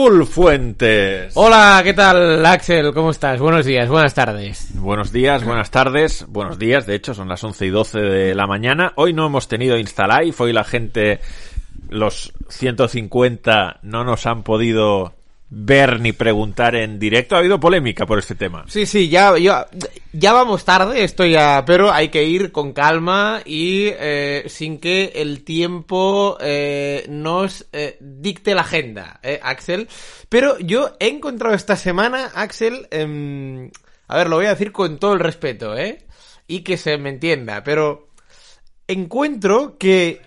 Raúl Fuentes. Hola, ¿qué tal, Axel? ¿Cómo estás? Buenos días, buenas tardes. Buenos días, buenas tardes, buenos días, de hecho son las 11 y 12 de la mañana. Hoy no hemos tenido Instalive, hoy la gente, los 150 no nos han podido ver ni preguntar en directo. Ha habido polémica por este tema. Sí, sí, ya, ya, vamos tarde, esto ya, pero hay que ir con calma y eh, sin que el tiempo eh, nos eh, dicte la agenda, ¿eh, Axel? Pero yo he encontrado esta semana, Axel, em, a ver, lo voy a decir con todo el respeto, ¿eh? Y que se me entienda, pero encuentro que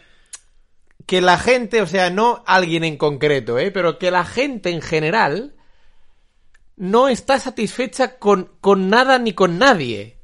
que la gente, o sea, no alguien en concreto, ¿eh? pero que la gente en general no está satisfecha con, con nada ni con nadie.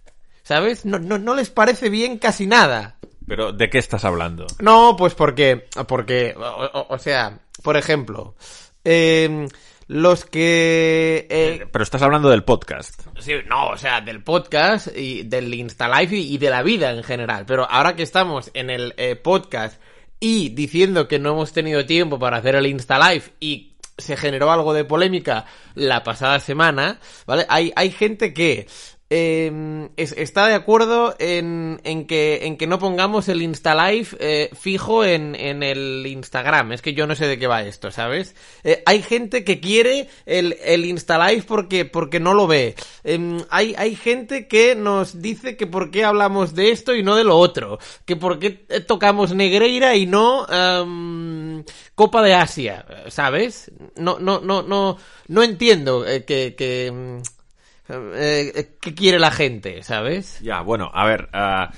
¿Sabes? No, no, no les parece bien casi nada. Pero, ¿de qué estás hablando? No, pues porque, porque, o, o- o sea, por ejemplo, eh, los que... eh, Pero estás hablando del podcast. Sí, no, o sea, del podcast y del Instalife y, y de la vida en general. Pero ahora que estamos en el eh, podcast y diciendo que no hemos tenido tiempo para hacer el Instalife y se generó algo de polémica la pasada semana, ¿vale? Hay, hay gente que eh, es- está de acuerdo en, en, que, en que no pongamos el Instalife eh, fijo en, en el Instagram. Es que yo no sé de qué va esto, ¿sabes? Eh, hay gente que quiere el, el Instalife porque, porque no lo ve. Em, hay, hay gente que nos dice que por qué hablamos de esto y no de lo otro. Que por qué tocamos Negreira y no em, Copa de Asia, ¿sabes? No, no, no, no, no entiendo eh, que... que eh, ¿Qué quiere la gente, sabes? Ya, bueno, a ver. ah,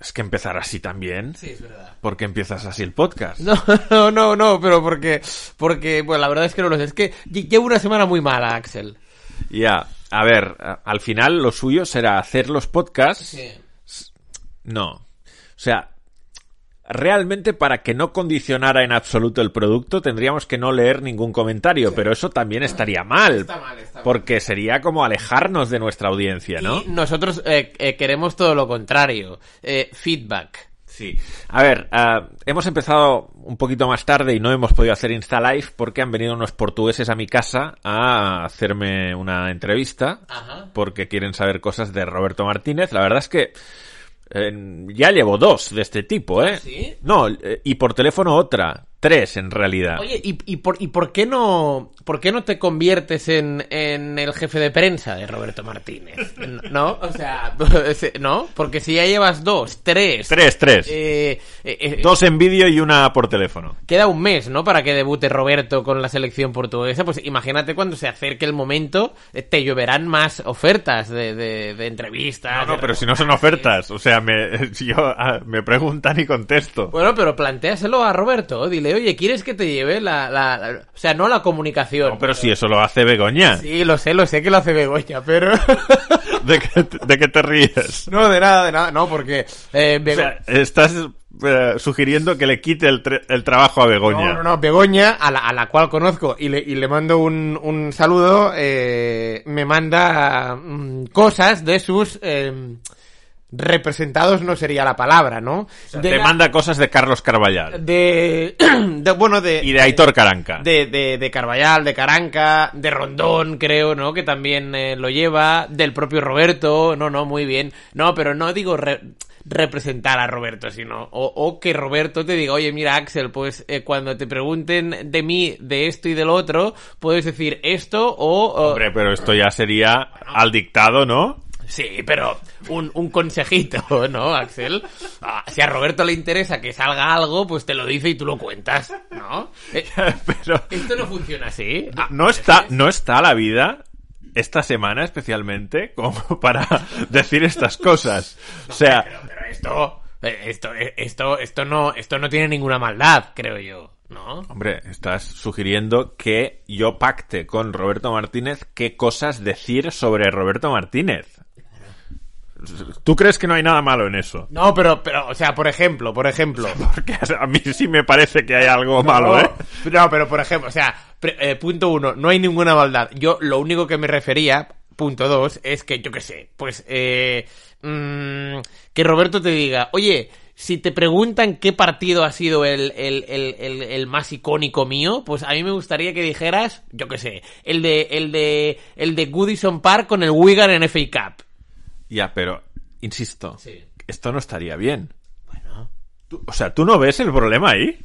es que empezar así también. Sí, es verdad. ¿Por qué empiezas así el podcast? No, no, no, no, pero porque, porque, bueno, la verdad es que no lo sé. Es que lle- llevo una semana muy mala, Axel. Ya, a ver, al final lo suyo será hacer los podcasts. No. O sea, realmente para que no condicionara en absoluto el producto tendríamos que no leer ningún comentario, pero eso también estaría mal. Está mal, está mal. Porque sería como alejarnos de nuestra audiencia, ¿no? Y nosotros eh, eh, queremos todo lo contrario. Eh, feedback. Sí. A ver, ah, hemos empezado un poquito más tarde y no hemos podido hacer Insta Live porque han venido unos portugueses a mi casa a hacerme una entrevista Ajá. porque quieren saber cosas de Roberto Martínez. La verdad es que eh, ya llevo dos de este tipo, ¿eh? ¿Sí? No, eh, y por teléfono otra. Tres, en realidad. Oye, ¿y, y, por, ¿y por qué no por qué no te conviertes en, en el jefe de prensa de Roberto Martínez? ¿No? O sea, ¿no? Porque si ya llevas dos, tres... Tres, tres. eh, eh, eh, Dos en vídeo y una por teléfono. Queda un mes, ¿no? Para que debute Roberto con la selección portuguesa. Pues imagínate cuando se acerque el momento, te lloverán más ofertas de, de, de entrevistas. No, no, pero si no son ofertas. O sea, me, si yo, ah, me preguntan y contesto. Bueno, pero plantéaselo a Roberto. Dile, oye, ¿quieres que te lleve la... la- la- O sea, no la comunicación. No, pero si eso lo hace Begoña. Sí, lo sé, lo sé que lo hace Begoña, pero... ¿De qué, de qué te ríes? no, de nada, de nada. No, porque... eh, O sea, estás eh, sugiriendo que le quite el, trabajo a Begoña. No, no, no, Begoña, a la, a la cual conozco y le, y le mando un, un saludo, eh, me manda mm, cosas de sus representados, no sería la palabra, ¿no? de, Te la- manda cosas de Carlos Carvallal. de, de- bueno, de... Y de Aitor Caranca. De, de, de Carvallal, de Caranca, de Rondón, creo, ¿no? Que también eh, lo lleva, del propio Roberto, no, no, muy bien. No, pero no digo re- representar a Roberto, sino, o, o que Roberto te diga, oye, mira, Axel, pues eh, cuando te pregunten de mí, de esto y del otro, puedes decir esto o... o- Hombre, pero esto ya sería al dictado, ¿no? Sí, pero un, un consejito, ¿no, Axel? Ah, si a Roberto le interesa que salga algo, pues te lo dice y tú lo cuentas, ¿no? Eh, Pero Esto no funciona así. Ah, no está, no está la vida esta semana especialmente como para decir estas cosas. O sea, Pero, pero esto, esto, esto, esto no, esto no tiene ninguna maldad, creo yo, ¿no? hombre, estás sugiriendo que yo pacte con Roberto Martínez qué cosas decir sobre Roberto Martínez. ¿Tú crees que no hay nada malo en eso? No, pero, pero, o sea, por ejemplo, por ejemplo. Porque a mí sí me parece que hay algo malo, ¿eh? No, pero por ejemplo, o sea, pre- eh, punto uno, no hay ninguna maldad. Yo lo único que me refería, punto dos, es que, yo qué sé, pues, eh, mm, que Roberto te diga, oye, si te preguntan qué partido ha sido el, el, el, el, más icónico mío, pues a mí me gustaría que dijeras, yo qué sé, el de, el de, el de Goodison Park con el Wigan en FA Cup. Ya, pero, insisto, esto no estaría bien. Bueno. o sea, ¿tú no ves el problema ahí?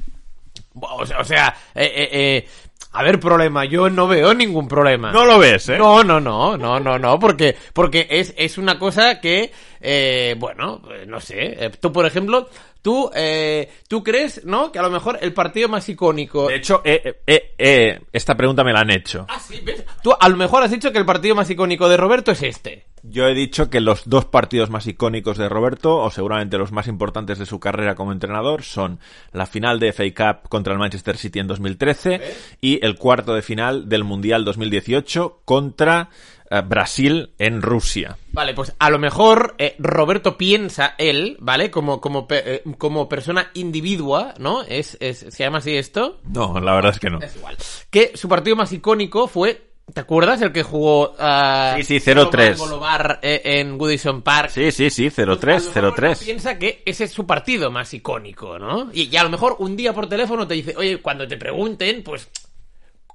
O sea, o sea eh, eh, eh, a ver, problema, yo no veo ningún problema. No lo ves, ¿eh? No, no, no, no, no, no, porque, porque es, es una cosa que, eh, bueno, no sé, eh, tú, por ejemplo, tú, eh, tú crees, ¿no? Que a lo mejor el partido más icónico... De hecho, eh, eh, eh, esta pregunta me la han hecho. Ah, sí, ¿ves? Tú a lo mejor has dicho que el partido más icónico de Roberto es este. Yo he dicho que los dos partidos más icónicos de Roberto, o seguramente los más importantes de su carrera como entrenador, son la final de FA Cup contra el Manchester City en 2013 y el cuarto de final del Mundial 2018 contra eh, Brasil en Rusia. Vale, pues a lo mejor eh, Roberto piensa él, ¿vale? Como, como, eh, como persona individua, ¿no? Es, es, ¿Se llama así esto? No, la verdad es que no. Es igual. Que su partido más icónico fue ¿Te acuerdas el que jugó uh, Sí, sí, 0-3 Golobar en Goodison Park? Sí, sí, sí, 0-3, 0-3. Pues piensa que ese es su partido más icónico, ¿no? Y, y, a lo mejor un día por teléfono te dice, oye, cuando te pregunten, pues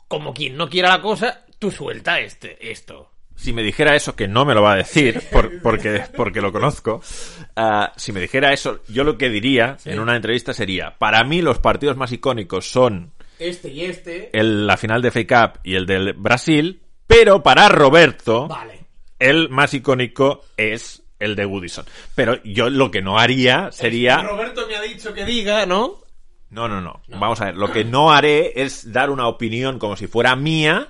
como quien no quiera la cosa, tú suelta este, esto si me dijera eso, que no me lo va a decir, porque, porque lo conozco, uh, si me dijera eso, yo lo que diría en una entrevista sería, para mí los partidos más icónicos son este y este, el, la final de FA Cup y el del Brasil, pero para Roberto, el más icónico es el de Woodison. Pero yo lo que no haría sería... Roberto me ha dicho que diga, ¿no? No, no, no. Vamos a ver, lo que no haré es dar una opinión como si fuera mía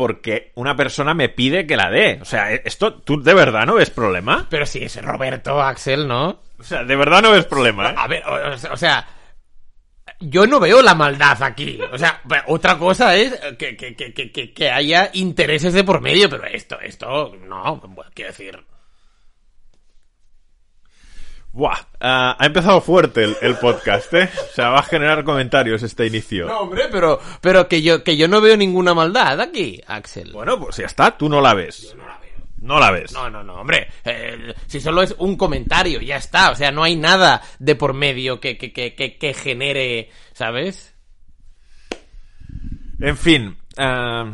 porque una persona me pide que la dé. O sea, esto, ¿tú de verdad no ves problema? Pero si es Roberto Axel, ¿no? O sea, de verdad no ves problema, ¿eh? A ver, o, sea, yo no veo la maldad aquí. O sea, otra cosa es que, que, que, que, haya intereses de por medio, pero esto, esto, no, quiero decir. Buah, ah, ha empezado fuerte el, podcast, ¿eh? O sea, va a generar comentarios este inicio. No, hombre, pero, pero que yo, que yo no veo ninguna maldad aquí, Axel. Bueno, pues ya está, tú no la ves. no. No la ves. No, no, no, hombre. Eh, si solo es un comentario, ya está. O sea, no hay nada de por medio que, que, que, que, genere, ¿sabes? En fin. Uh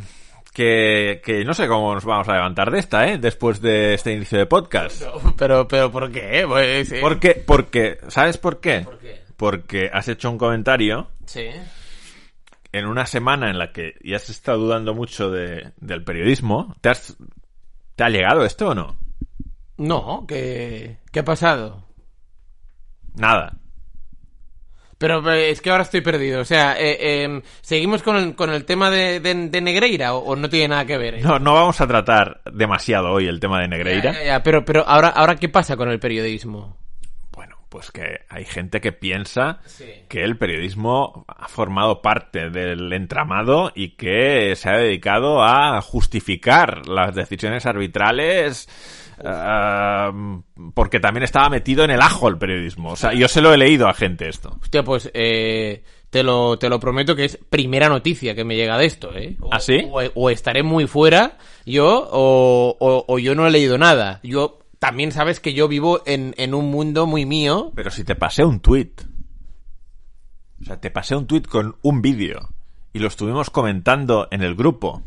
que, no sé cómo nos vamos a levantar de esta, ¿eh? Después de este inicio de podcast. pero, pero, ¿por qué? Pues, Porque, porque, ¿sabes por qué? Porque has hecho un comentario. Sí. En una semana en la que ya has estado dudando mucho de, del periodismo, ¿te, has, ¿te ha llegado esto o no? No, ¿qué, qué ha pasado? Nada. Pero eh, es que ahora estoy perdido. O sea, eh, em, ¿seguimos con el, con el tema de, Negreira o, no tiene nada que ver? No, no vamos a tratar demasiado hoy el tema de Negreira. pero, pero ahora, ahora, ¿qué pasa con el periodismo? Pues que hay gente que piensa que el periodismo ha formado parte del entramado y que se ha dedicado a justificar las decisiones arbitrales porque también estaba metido en el ajo el periodismo. O sea, yo se lo he leído a gente esto. Hostia, pues eh, te, lo, te lo prometo que es primera noticia que me llega de esto, ¿eh? O, ¿Ah, sí? O, estaré muy fuera yo o, o, yo no he leído nada. Yo también sabes que yo vivo en, en un mundo muy mío. Pero si te pasé un tuit. O sea, te pasé un tuit con un vídeo. Y lo estuvimos comentando en el grupo.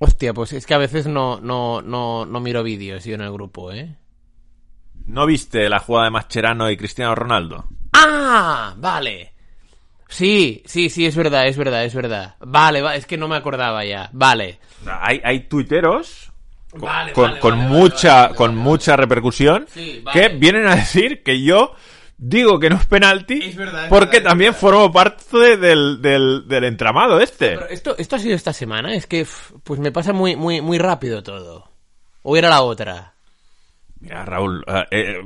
Hostia, pues es que a veces no, no, no, no miro vídeos yo en el grupo, ¿eh? ¿No viste la jugada de Mascherano y Cristiano Ronaldo? ¡Ah! Vale. Sí, sí, sí, es verdad, es verdad, es verdad. Vale, va, es que no me acordaba ya. Vale. Hay, hay tuiteros con, con, mucha, con mucha repercusión que vienen a decir que yo digo que no es penalti porque también formó parte del, del, entramado este. esto, esto ha sido esta semana, es que pues me pasa muy, muy, muy rápido todo. O era la otra. Mira, Raúl, eh, eh,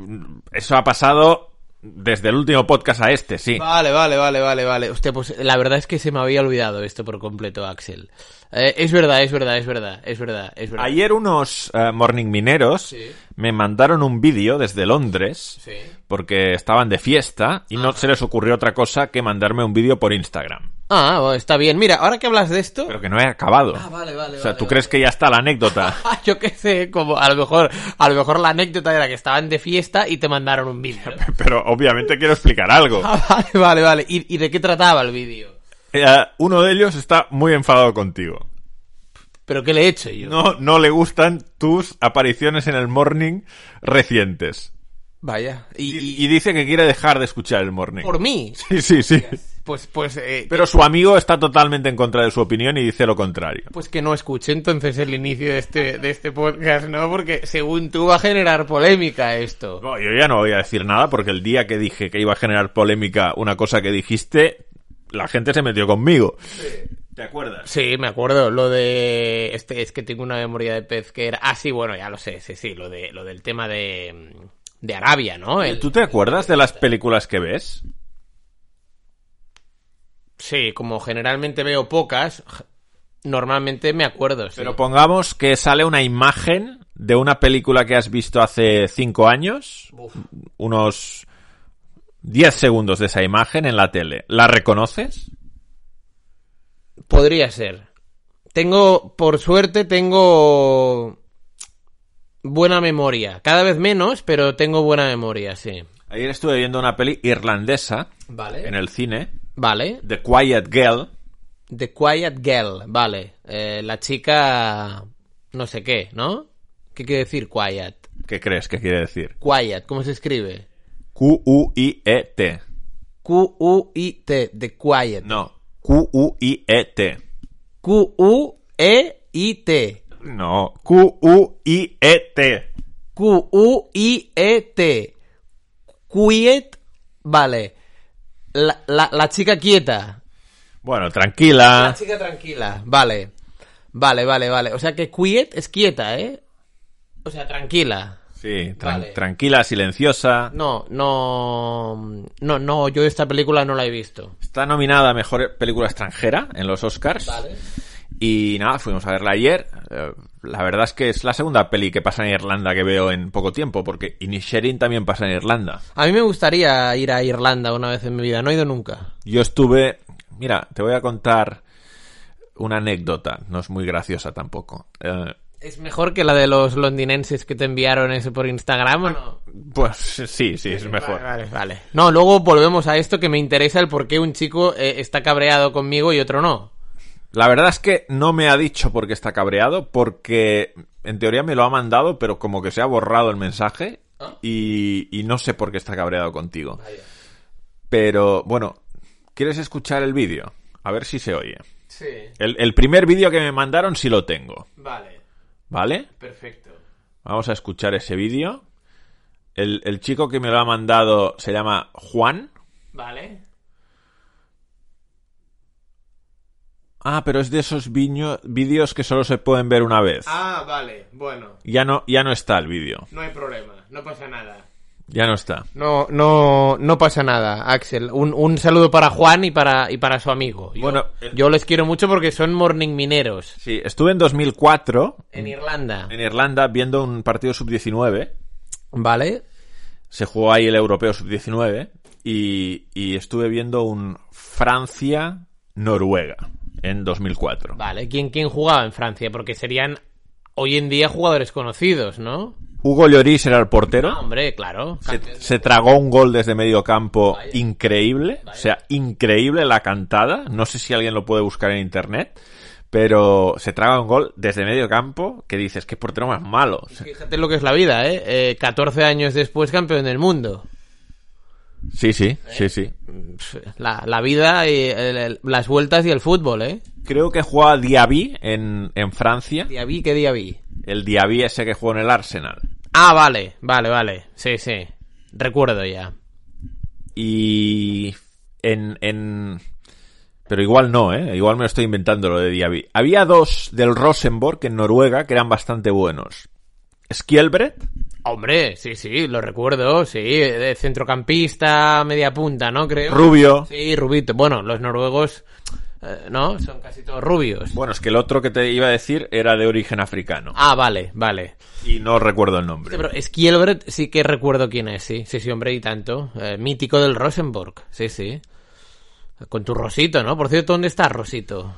eso ha pasado desde el último podcast a este, sí. Vale, vale, vale, vale, vale. Hostia, pues la verdad es que se me había olvidado esto por completo, Axel. Eh, es verdad, es verdad, es verdad, es verdad, es verdad. Ayer unos uh, morning mineros me mandaron un vídeo desde Londres porque estaban de fiesta y no se les ocurrió otra cosa que mandarme un vídeo por Instagram. Ah, está bien. Mira, ahora que hablas de esto... Pero que no he acabado. Ah, vale, vale, O sea, vale, ¿tú vale. crees que ya está la anécdota? Yo qué sé, como a lo mejor, a lo mejor la anécdota era que estaban de fiesta y te mandaron un vídeo. Pero obviamente quiero explicar algo. Ah, vale, vale, vale. ¿Y, y de qué trataba el vídeo? Eh, uno de ellos está muy enfadado contigo. ¿Pero qué le he hecho yo? No, no le gustan tus apariciones en el morning recientes. Vaya. Y- y dice que quiere dejar de escuchar el morning. por mí. Sí, sí, sí. Pues, pues, eh, Pero su amigo está totalmente en contra de su opinión y dice lo contrario. pues que no escuche entonces el inicio de este, de este podcast, ¿no? Porque según tú va a generar polémica esto. No, yo ya no voy a decir nada porque el día que dije que iba a generar polémica una cosa que dijiste, la gente se metió conmigo. ¿Te acuerdas? Sí, me acuerdo. Lo de. Este, es que tengo una memoria de pez que era. Ah, sí, bueno, ya lo sé, sí, sí. Lo, de, lo del tema de. De Arabia, ¿no? El- ¿Tú te acuerdas de las películas que ves? Sí, como generalmente veo pocas, normalmente me acuerdo. sí. Pero pongamos que sale una imagen de una película que has visto hace cinco años, Uf. unos 10 segundos de esa imagen en la tele. ¿La reconoces? Podría ser. Tengo, por suerte, tengo buena memoria. Cada vez menos, pero tengo buena memoria, sí. Ayer estuve viendo una peli irlandesa Vale. en el cine, Vale. The Quiet Girl. The Quiet Girl, vale. Eh, la chica... no sé qué, ¿no? ¿Qué quiere decir quiet? ¿Qué crees que quiere decir? Quiet, ¿cómo se escribe? Q-U-I-E-T. Q-U-I-T, The Quiet. No, Q-U-I-E-T. Q-U-E-I-T. No, Q-U-I-E-T. Q-U-I-E-T. Quiet, vale. La, la, la chica quieta. Bueno, La tranquila. chica tranquila, vale. Vale, vale, vale. O sea que quiet es quieta, ¿eh? O sea, tranquila. Sí, tran- Vale. tranquila, silenciosa. No, no. No, no, yo esta película no la he visto. Está nominada a Mejor Película Extranjera en los Oscars. Vale. Y nada, fuimos a verla ayer. La verdad es que es la segunda peli que pasa en Irlanda que veo en poco tiempo, porque Inisherin también pasa en Irlanda. A mí me gustaría ir a Irlanda una vez en mi vida, no he ido nunca. Yo estuve... Mira, te voy a contar una anécdota, no es muy graciosa tampoco. Eh, ¿Es mejor que la de los londinenses que te enviaron eso por Instagram o no? pues sí, sí, es mejor. Vale, vale, vale. No, luego volvemos a esto que me interesa el por qué un chico eh, está cabreado conmigo y otro no. La verdad es que no me ha dicho por qué está cabreado, porque en teoría me lo ha mandado, pero como que se ha borrado el mensaje Ah. y, y no sé por qué está cabreado contigo. Pero bueno, ¿quieres escuchar el vídeo? A ver si se oye. Sí. El, el primer vídeo que me mandaron sí lo tengo, Vale, ¿vale? perfecto. Vamos a escuchar ese vídeo. El, el chico que me lo ha mandado se llama Juan. Vale. Ah, pero es de esos vídeos que solo se pueden ver una vez. Ah, vale, bueno, Ya no, ya no está el vídeo. no hay problema, no pasa nada. Ya no está. No, no, no pasa nada, Axel. Un, un saludo para Juan y para, y para su amigo. Yo, Bueno, eh- yo les quiero mucho porque son morning mineros. Sí, estuve en 2004 En Irlanda. en Irlanda viendo un partido sub-19. Vale. Se jugó ahí el europeo sub-19. Y, y estuve viendo un Francia-Noruega en 2004. Vale. ¿Quién, ¿Quién jugaba en Francia? Porque serían hoy en día jugadores conocidos, ¿no? Hugo Lloris era el portero. Ah, hombre, claro. Se, se tragó un gol desde medio campo Vaya. increíble. O sea, increíble la cantada. No sé si alguien lo puede buscar en internet. Pero se traga un gol desde medio campo que dices, qué portero más malo. Fíjate lo que es la vida, ¿eh? Eh, 14 años después, campeón del mundo. Sí, sí, sí, sí. La, la vida, y el- el- las vueltas y el fútbol, ¿eh? Creo que juega Diaby en, en Francia. Vi, ¿qué vi? El Diaby ese que jugó en el Arsenal. Ah, vale, vale, vale. Sí, sí. Recuerdo ya. Y en, en... Pero igual no, ¿eh? Igual me lo estoy inventando lo de Diaby. Había dos del Rosenborg en Noruega que eran bastante buenos. Skielbret, Hombre, sí, sí, lo recuerdo, sí. De centrocampista, media punta, ¿no? Creo. Rubio. Sí, Rubito. Bueno, los noruegos, eh, ¿no? Son casi todos rubios. Bueno, es que el otro que te iba a decir era de origen africano. Ah, vale, vale. Y no recuerdo el nombre. Pero Skielbret sí que recuerdo quién es, sí. Sí, sí, hombre, y tanto. Eh, mítico del Rosenborg, sí, sí. Con tu Rosito, ¿no? Por cierto, ¿dónde está Rosito?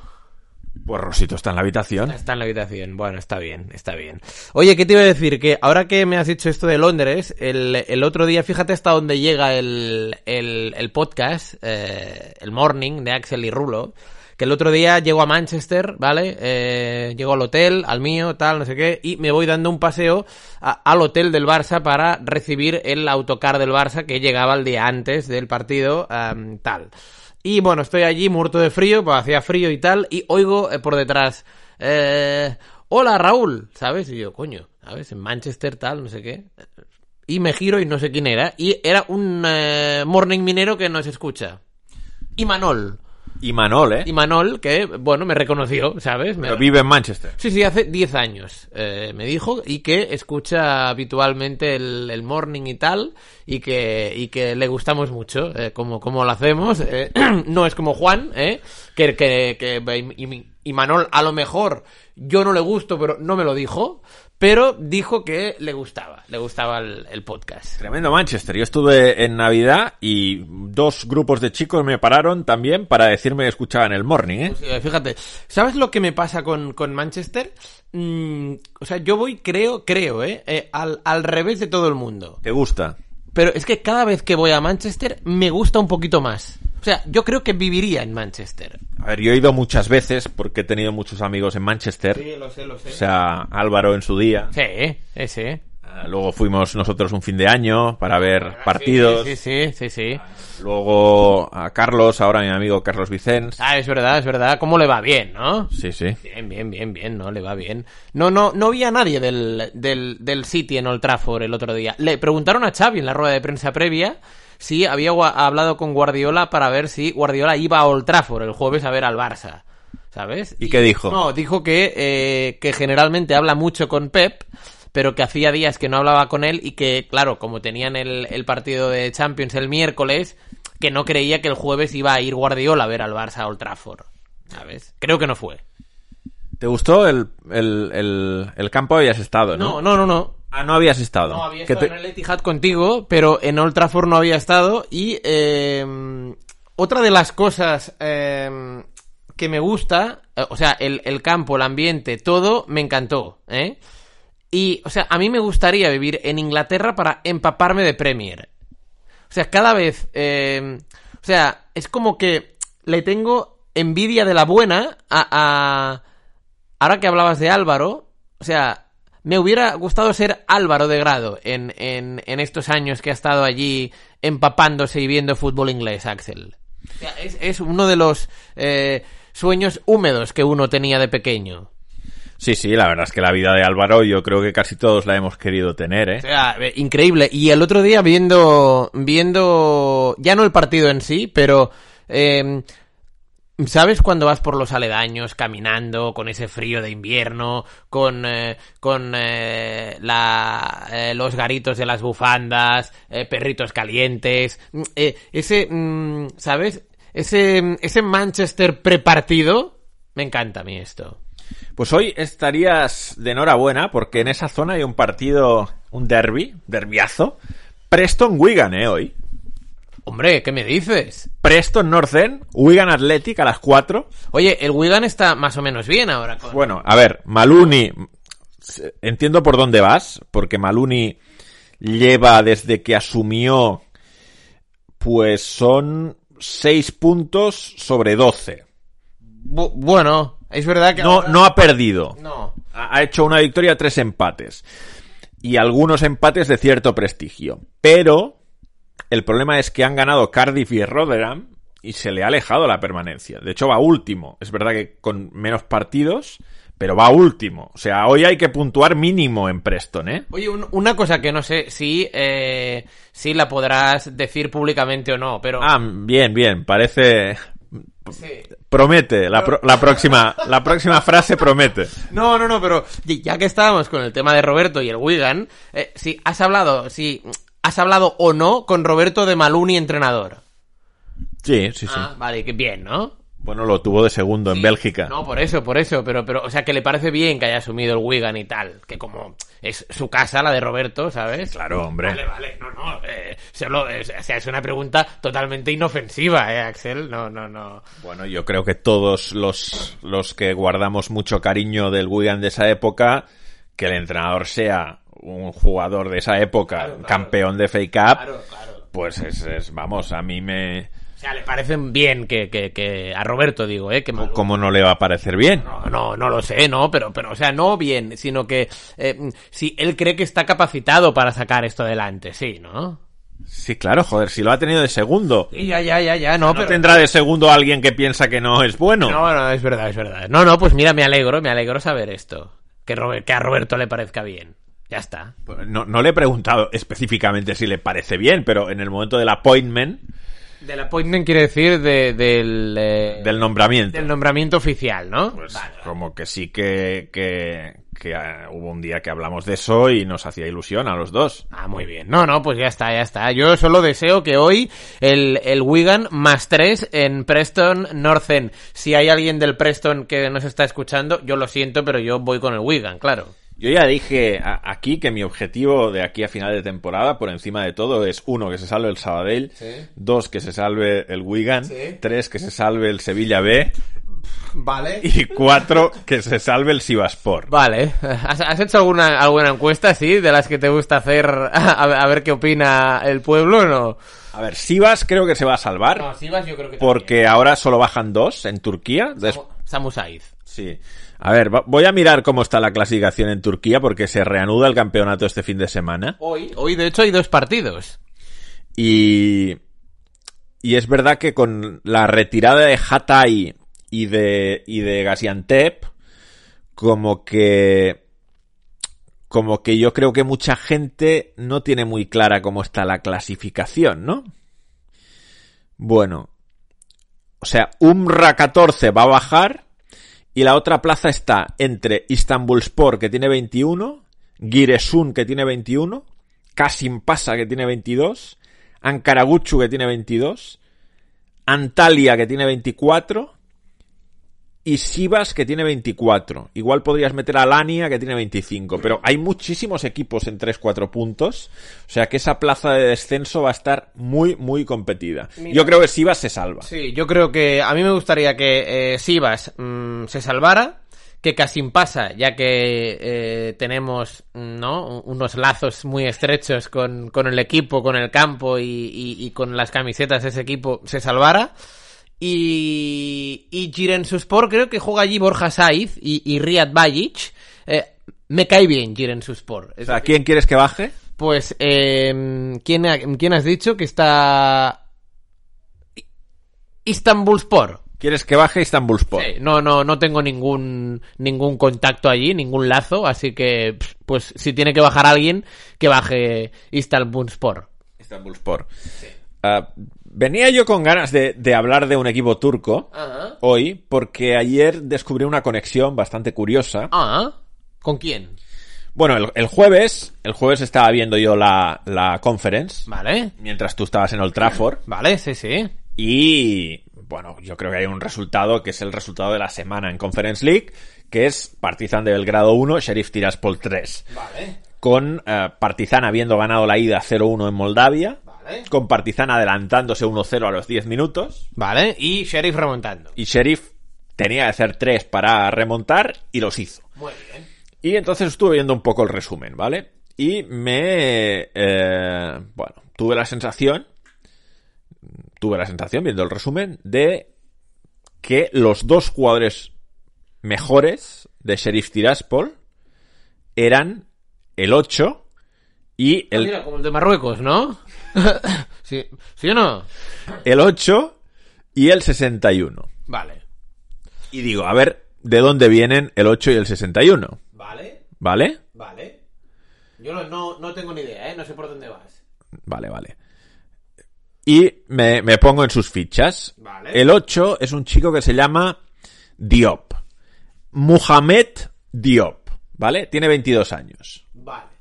Pues Rosito está en la habitación. Está en la habitación. Bueno, está bien, está bien. Oye, ¿qué te iba a decir? Que ahora que me has dicho esto de Londres, el, el otro día, fíjate hasta dónde llega el, el, podcast, eh, el Morning de Axel y Rulo. Que el otro día llego a Manchester, ¿vale? Eh, llego al hotel, al mío, tal, no sé qué, y me voy dando un paseo al hotel del Barça para recibir el autocar del Barça que llegaba el día antes del partido, tal. Y bueno, estoy allí muerto de frío, pues hacía frío y tal, y oigo eh, por detrás, eh, hola Raúl, ¿sabes? Y yo, coño, ¿sabes? En Manchester tal, no sé qué. Y me giro y no sé quién era. Y era un eh, morning minero que nos escucha. Y Manol. Y Manol, ¿eh? Y Manol, que, bueno, me reconoció, ¿sabes? Me- Pero vive en Manchester. Sí, sí, hace 10 años eh, me dijo y que escucha habitualmente el, el morning y tal y que, y que le gustamos mucho eh, como, como lo hacemos. eh, no es como Juan, ¿eh? que, que, que y, y Manol a lo mejor yo no le gusto, pero no me lo dijo, pero dijo que le gustaba, le gustaba el, el podcast. Tremendo Manchester. Yo estuve en Navidad y dos grupos de chicos me pararon también para decirme que escuchaban el morning, ¿eh? Fíjate, ¿sabes lo que me pasa con, con Manchester? Mm, o sea, yo voy, creo, creo, ¿eh? Eh, al, al revés de todo el mundo. ¿Te gusta? Pero es que cada vez que voy a Manchester me gusta un poquito más. O sea, yo creo que viviría en Manchester. A ver, yo he ido muchas veces porque he tenido muchos amigos en Manchester. lo sé, lo sé. O sea, Álvaro en su día. Sí, ese. Ah, Luego fuimos nosotros un fin de año para ver partidos. Sí, sí, sí, sí. Luego a Carlos, ahora mi amigo Carlos Vicens. Ah, es verdad, es verdad. ¿Cómo le va bien, no? Sí, sí. Bien, bien, bien, bien, ¿no? Le va bien. No, no, no vi a nadie del, del, del City en Old Trafford el otro día. Le preguntaron a Xavi en la rueda de prensa previa si había hablado con Guardiola para ver si Guardiola iba a Old Trafford el jueves a ver al Barça. ¿Sabes? ¿Y qué dijo? No, dijo que, eh, que generalmente habla mucho con Pep, pero que hacía días que no hablaba con él y que, claro, como tenían el, el partido de Champions el miércoles, que no creía que el jueves iba a ir Guardiola a ver al Barça a Old Trafford. ¿Sabes? Creo que no fue. ¿Te gustó el, el, el, el campo? Habías estado, ¿no? No, no, no, no. Ah, no habías estado. No, había ¿Qué estado te- en el Etihad contigo, pero en Old Trafford no había estado. Y eh, otra de las cosas eh, que me gusta, eh, o sea, el, el campo, el ambiente, todo, me encantó, ¿eh? Y, o sea, a mí me gustaría vivir en Inglaterra para empaparme de Premier. O sea, cada vez, eh, o sea, es como que le tengo envidia de la buena a, a- ahora que hablabas de Álvaro, o sea, me hubiera gustado ser Álvaro de Grado en, en, en estos años que ha estado allí empapándose y viendo fútbol inglés, Axel. O sea, es, es uno de los eh, sueños húmedos que uno tenía de pequeño. Sí, sí, la verdad es que la vida de Álvaro yo creo que casi todos la hemos querido tener, O ¿eh? sea, eh, increíble. Y el otro día viendo, viendo, ya no el partido en sí, pero, eh, ¿sabes cuando vas por los aledaños caminando con ese frío de invierno, con, eh, con eh, la, eh, los garitos de las bufandas, eh, perritos calientes, mm, ese, mm, ¿sabes? Ese, ese Manchester prepartido, me encanta a mí esto. Pues hoy estarías de enhorabuena porque en esa zona hay un partido, un derby, derbiazo. Preston Wigan, ¿eh? Hoy. Hombre, ¿qué me dices? Preston North End, Wigan Athletic a las 4. Oye, el Wigan está más o menos bien ahora. Con... Bueno, a ver, Maluni, entiendo por dónde vas, porque Maluni lleva desde que asumió, pues son 6 puntos sobre 12. Bu- bueno, es verdad que... No, ahora- no ha perdido. No. Ha ha hecho una victoria, tres empates. Y algunos empates de cierto prestigio. Pero el problema es que han ganado Cardiff y Rotherham y se le ha alejado la permanencia. De hecho, va último. Es verdad que con menos partidos, pero va último. O sea, hoy hay que puntuar mínimo en Preston, ¿eh? Oye, un- una cosa que no sé si, eh, si la podrás decir públicamente o no, pero... Ah, bien, bien. Parece... Sí. Promete. La, próxima, la próxima frase promete. No, no, no, pero ya que estábamos con el tema de Roberto y el Wigan, eh, si has hablado, si has hablado o no con Roberto de Maluni, entrenador. Sí, sí, sí. Ah, vale, que bien, ¿no? Bueno, lo tuvo de segundo en Bélgica. No, por eso, por eso, pero, pero, o sea, que le parece bien que haya asumido el Wigan y tal, que como es su casa, la de Roberto, ¿sabes? Claro, hombre. Vale, vale, no, no, eh, solo, es, o sea, es una pregunta totalmente inofensiva, ¿eh, Axel? No, no, no. Bueno, yo creo que todos los, los que guardamos mucho cariño del Wigan de esa época, que el entrenador sea un jugador de esa época, Claro, claro. campeón de FA Cup, Claro, pues es, es- vamos, a mí me... O sea, le parecen bien que, que, que a Roberto, digo, ¿eh? Que ¿Cómo no le va a parecer bien? No, no, no lo sé, no, pero, pero, o sea, no bien, sino que eh, si él cree que está capacitado para sacar esto adelante, sí, ¿no? Sí, claro, joder, si lo ha tenido de segundo. Ya, ya, ya, ya, no, ¿No pero... tendrá de segundo alguien que piensa que no es bueno? No, no, es verdad, es verdad. No, no, pues mira, me alegro, me alegro saber esto. Que, Robert- que a Roberto le parezca bien. Ya está. Pues No, no le he preguntado específicamente si le parece bien, pero en el momento del appointment, Del appointment quiere decir de- del, eh, del nombramiento, del nombramiento oficial, ¿no? pues Vale. como que sí que, que, que, ah, hubo un día que hablamos de eso y nos hacía ilusión a los dos. Ah, muy bien. No, no, pues ya está, ya está. Yo solo deseo que hoy el, el Wigan más 3 en Preston North End. Si hay alguien del Preston que nos está escuchando, yo lo siento, pero yo voy con el Wigan, claro. Yo ya dije a- aquí que mi objetivo de aquí a final de temporada, por encima de todo, es uno, que se salve el Sabadell, Sí. dos, que se salve el Wigan, Sí. tres, que se salve el Sevilla B Vale. y cuatro, que se salve el Sivaspor. Vale. ¿Has, has hecho alguna, alguna encuesta, sí, de las que te gusta hacer a, a ver qué opina el pueblo o no? A ver, Sivas creo que se va a salvar. Sivas yo creo que Porque ahora solo bajan dos en Turquía. Des- Samu, Samu Saiz. Sí. A ver, voy a mirar cómo está la clasificación en Turquía porque se reanuda el campeonato este fin de semana. Hoy, hoy de hecho hay dos partidos. Y, y es verdad que con la retirada de Hatay y de, y de Gaziantep, como que, como que yo creo que mucha gente no tiene muy clara cómo está la clasificación, ¿no? Bueno. O sea, Umra 14 va a bajar y la otra plaza está entre Istanbulspor que tiene 21, Giresun que tiene 21, Kasim Pasa que tiene 22, Ankaraguchu que tiene 22, Antalya que tiene 24 y Sivas que tiene 24. Igual podrías meter a Lania que tiene 25, pero hay muchísimos equipos en 3-4 puntos, o sea que esa plaza de descenso va a estar muy, muy competida. Yo creo que Sivas se salva. Sí, yo creo que a mí me gustaría que eh, Sivas mm, se salvara, que Casim pasa, ya que eh, tenemos ¿no? unos lazos muy estrechos con, con el equipo, con el campo y, y- y con las camisetas de ese equipo, se salvara. Y, y Girensuspor, creo que juega allí Borja Saiz y, y Riyad Bajic. Eh, me cae bien Girensuspor. O sea, ¿quién quieres que baje? Pues, eh, ¿quién, ha- ¿quién has dicho que está... Istanbulspor. ¿Quieres que baje Istanbulspor? Sí, no, no, no tengo ningún, ningún contacto allí, ningún lazo, así que, pues, si tiene que bajar alguien, que baje Istanbulspor. Istanbulspor. Ah, venía yo con ganas de, de hablar de un equipo turco hoy porque ayer descubrí una conexión bastante curiosa. Ah, ¿con quién? Bueno, el, el jueves, el jueves estaba viendo yo la, la conference Vale, mientras tú estabas en Old Trafford vale, sí, sí. y bueno, yo creo que hay un resultado que es el resultado de la semana en Conference League, que es Partizan de Belgrado 1, Sheriff Tiraspol 3. Vale, Con eh, Partizan habiendo ganado la ida 0-1 en Moldavia, vale. con Partizan adelantándose 1-0 a los 10 minutos Vale, y Sheriff remontando. y Sheriff tenía que hacer 3 para remontar y los hizo. Muy bien. Y entonces estuve viendo un poco el resumen, ¿vale? Y me... eh, bueno, tuve la sensación... Tuve la sensación, viendo el resumen, de que los dos jugadores mejores de Sheriff Tiraspol eran el 8 y Ah, el, mira, como el de Marruecos, ¿no? sí, ¿Sí o no? el 8 y el 61. Vale. Y digo, a ver, ¿de dónde vienen el 8 y el 61? Vale, ¿Vale? vale. Yo no, no, tengo ni idea, ¿eh? No sé por dónde vas. Vale, vale. Y me, me pongo en sus fichas. Vale. El 8 es un chico que se llama Diop. Mohamed Diop. ¿vale? Tiene 22 años.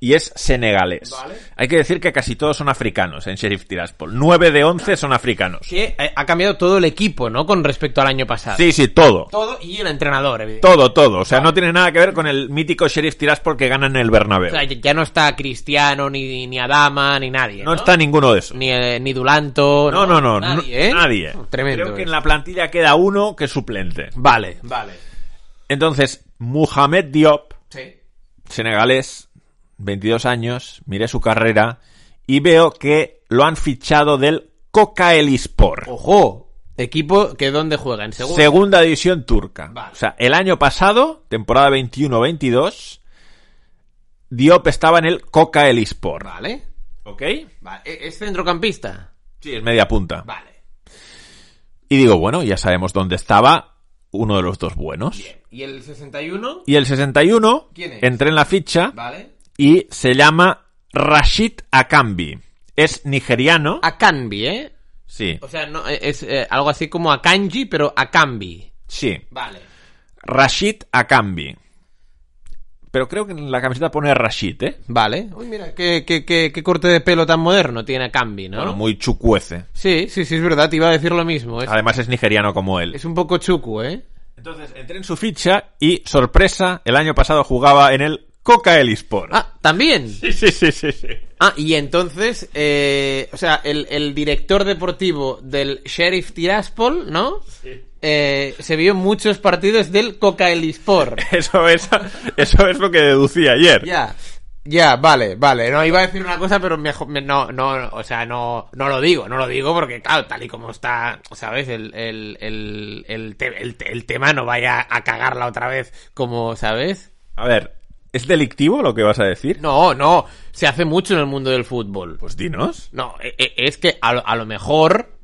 Y es senegalés. Vale. Hay que decir que casi todos son africanos en Sheriff Tiraspol. 9 de 11 son africanos. Que eh, ha cambiado todo el equipo, ¿no? Con respecto al año pasado. Sí, sí, todo. Todo y el entrenador, evidentemente. Todo, todo. O sea, no tiene nada que ver con el mítico Sheriff Tiraspol que gana en el Bernabéu. O sea, ya no está Cristiano, ni, ni Adama, ni nadie. no está ninguno de esos. Ni, eh, ni Dulanto. No, no, no. Nadie, ¿eh? Nadie. Tremendo. Creo que en la plantilla queda uno que es suplente. Vale, vale. Entonces, Mohamed Diop, Sí. senegalés, 22 años, miré su carrera y veo que lo han fichado del Coca Elispor. Ojo, equipo que dónde juega, en segundo. Segunda división turca. Vale. O sea, el año pasado, temporada 21-22, Diop estaba en el Coca Elispor. Vale. ¿Ok? Vale. ¿E- ¿Es centrocampista? Sí, es media punta. Vale. Y digo, bueno, ya sabemos dónde estaba uno de los dos buenos. ¿Y el 61? Y el 61, ¿Quién es? entré en la ficha Vale. Y se llama Rashid Akambi. Es nigeriano. Akanbi, ¿eh? Sí, O sea, no, es eh, algo así como Akanji, pero Akambi. sí. Vale. Rashid Akambi. Pero creo que en la camiseta pone Rashid, ¿eh? Vale. Uy, mira, qué, qué, qué, qué corte de pelo tan moderno tiene Akambi, ¿no? Bueno, muy chucuece. Sí, sí, sí, es verdad, te iba a decir lo mismo. Es, Además es nigeriano como él. es un poco chucu, ¿eh? Entonces entré en su ficha y, sorpresa, el año pasado jugaba en el Coca Elispor. Ah, también. Sí, sí, sí, sí, sí. Ah, y entonces, eh, o sea, el, el director deportivo del Sheriff Tiraspol, ¿no? Eh, se vio en muchos partidos del Cocaelispor. Eso es, eso es lo que deducí ayer. ya, ya, vale, vale. No, iba a decir una cosa, pero mejor, me- no, no, o sea, no, no lo digo, no lo digo porque, claro, tal y como está, ¿sabes? El, el, el, el, te- el el tema no vaya a cagarla otra vez, como, ¿sabes? A ver, ¿es delictivo lo que vas a decir? No, no, se hace mucho en el mundo del fútbol. Pues dinos. No, e- e- es que a lo, a lo mejor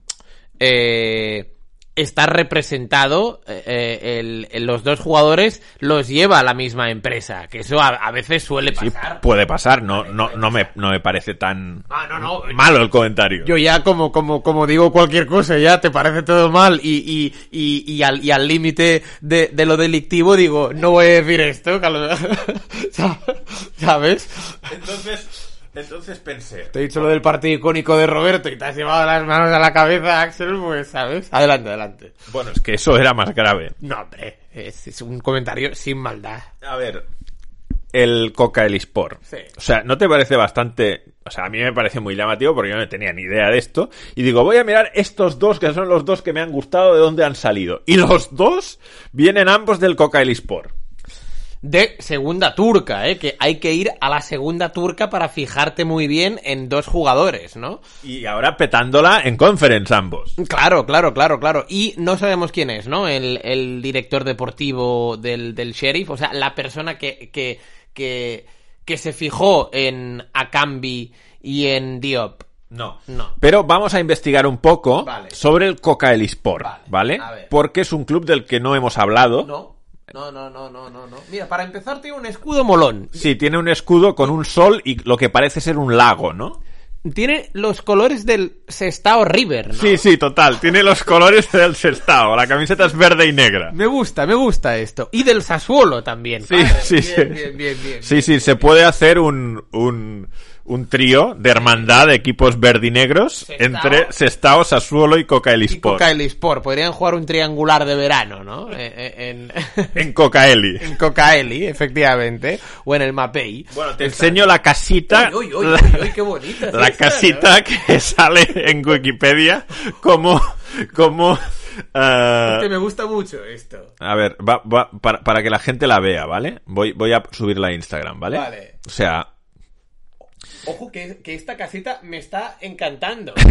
eh, está representado, eh, eh, el- el- los dos jugadores los lleva a la misma empresa, que eso a, a veces suele Sí, pasar. puede pasar, no, no, no, me, no me parece tan Ah, no, no. malo el comentario. Yo ya como, como, como digo cualquier cosa, ya te parece todo mal y, y, y, y al y al límite de, de lo delictivo digo, no voy a decir esto, ¿sabes? Entonces, entonces pensé. Te he dicho lo del partido icónico de Roberto y te has llevado las manos a la cabeza, Axel, pues, ¿sabes? Adelante, adelante. Bueno, es que eso era más grave. No, hombre, es, es un comentario sin maldad. A ver, el Coca Elispor. Sí. O sea, ¿no te parece bastante... O sea, a mí me parece muy llamativo porque yo no tenía ni idea de esto. Y digo, voy a mirar estos dos, que son los dos que me han gustado, de dónde han salido. Y los dos vienen ambos del Coca Elispor. De segunda turca, ¿eh? Que hay que ir a la segunda turca para fijarte muy bien en dos jugadores, ¿no? Y ahora petándola en conference ambos. Claro, claro, claro, claro. Y no sabemos quién es, ¿no? El, el director deportivo del, del sheriff, o sea, la persona que, que, que, que se fijó en Akambi y en Diop. No. No. Pero vamos a investigar un poco Vale. sobre el Coca Elispor, Vale, ¿vale? Porque es un club del que no hemos hablado. No, no, no, no, no, no, no. Mira, para empezar tiene un escudo molón. Sí, tiene un escudo con un sol y lo que parece ser un lago, ¿no? Tiene los colores del Sestao River, ¿no? Sí, sí, total. Tiene los colores del Sestao. La camiseta es verde y negra. Me gusta, me gusta esto. Y del Sassuolo también. Sí, sí, bien, sí. Bien, bien, bien. Sí, sí, se puede hacer un, un, un trío de hermandad de equipos verdinegros Sestao. entre Sestao, Sassuolo y Coca Y Elispor. Coca Sport. Podrían jugar un triangular de verano, ¿no? Eh, eh, En, En Cocaeli. en Cocaeli, efectivamente. O en el Mapei. Bueno, te enseño la casita. Uy, uy, uy, la- uy, uy, qué bonita. es la esta, ¿no? casita que sale en Wikipedia como como ah, Que me gusta mucho esto. a ver va- va- para, para que la gente la vea vale voy voy a subirla a Instagram vale Vale. o sea Ojo, que, que esta casita me está encantando.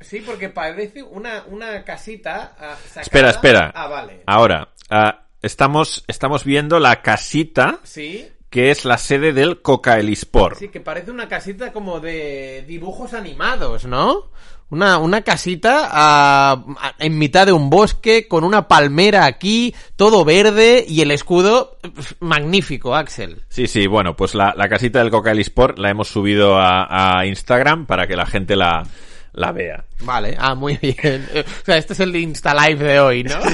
Sí, porque parece una, una casita ah, sacada- espera espera Ah, vale. ahora ah, estamos estamos viendo la casita Sí, que es la sede del Cocaelispor sí, que parece una casita como de dibujos animados, ¿no? Una, una casita ah, en mitad de un bosque, con una palmera aquí, todo verde y el escudo magnífico, Axel. Sí, sí, bueno, pues la, la casita del Cocaelispor la hemos subido a, a Instagram para que la gente la, la vea. Vale, ah, muy bien. O sea, este es el Insta Live de hoy, ¿no?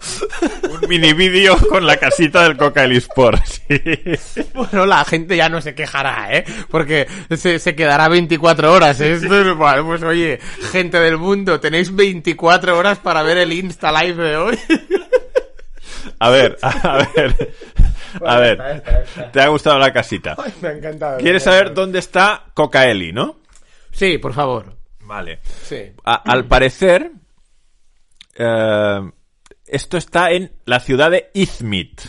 Mini vídeo con la casita del Coca Sport. Sí. Bueno, la gente ya no se quejará, ¿eh? Porque se, se quedará 24 horas. ¿eh? Esto es, bueno, pues oye, gente del mundo, tenéis 24 horas para ver el Insta Live de hoy. A ver, a ver. A ver, ¿te ha gustado la casita? Ay, me ha encantado. ¿Quieres saber dónde está Cocaeli, no? Sí, por favor. Vale. Sí. A- al parecer, eh, esto está en la ciudad de Izmit.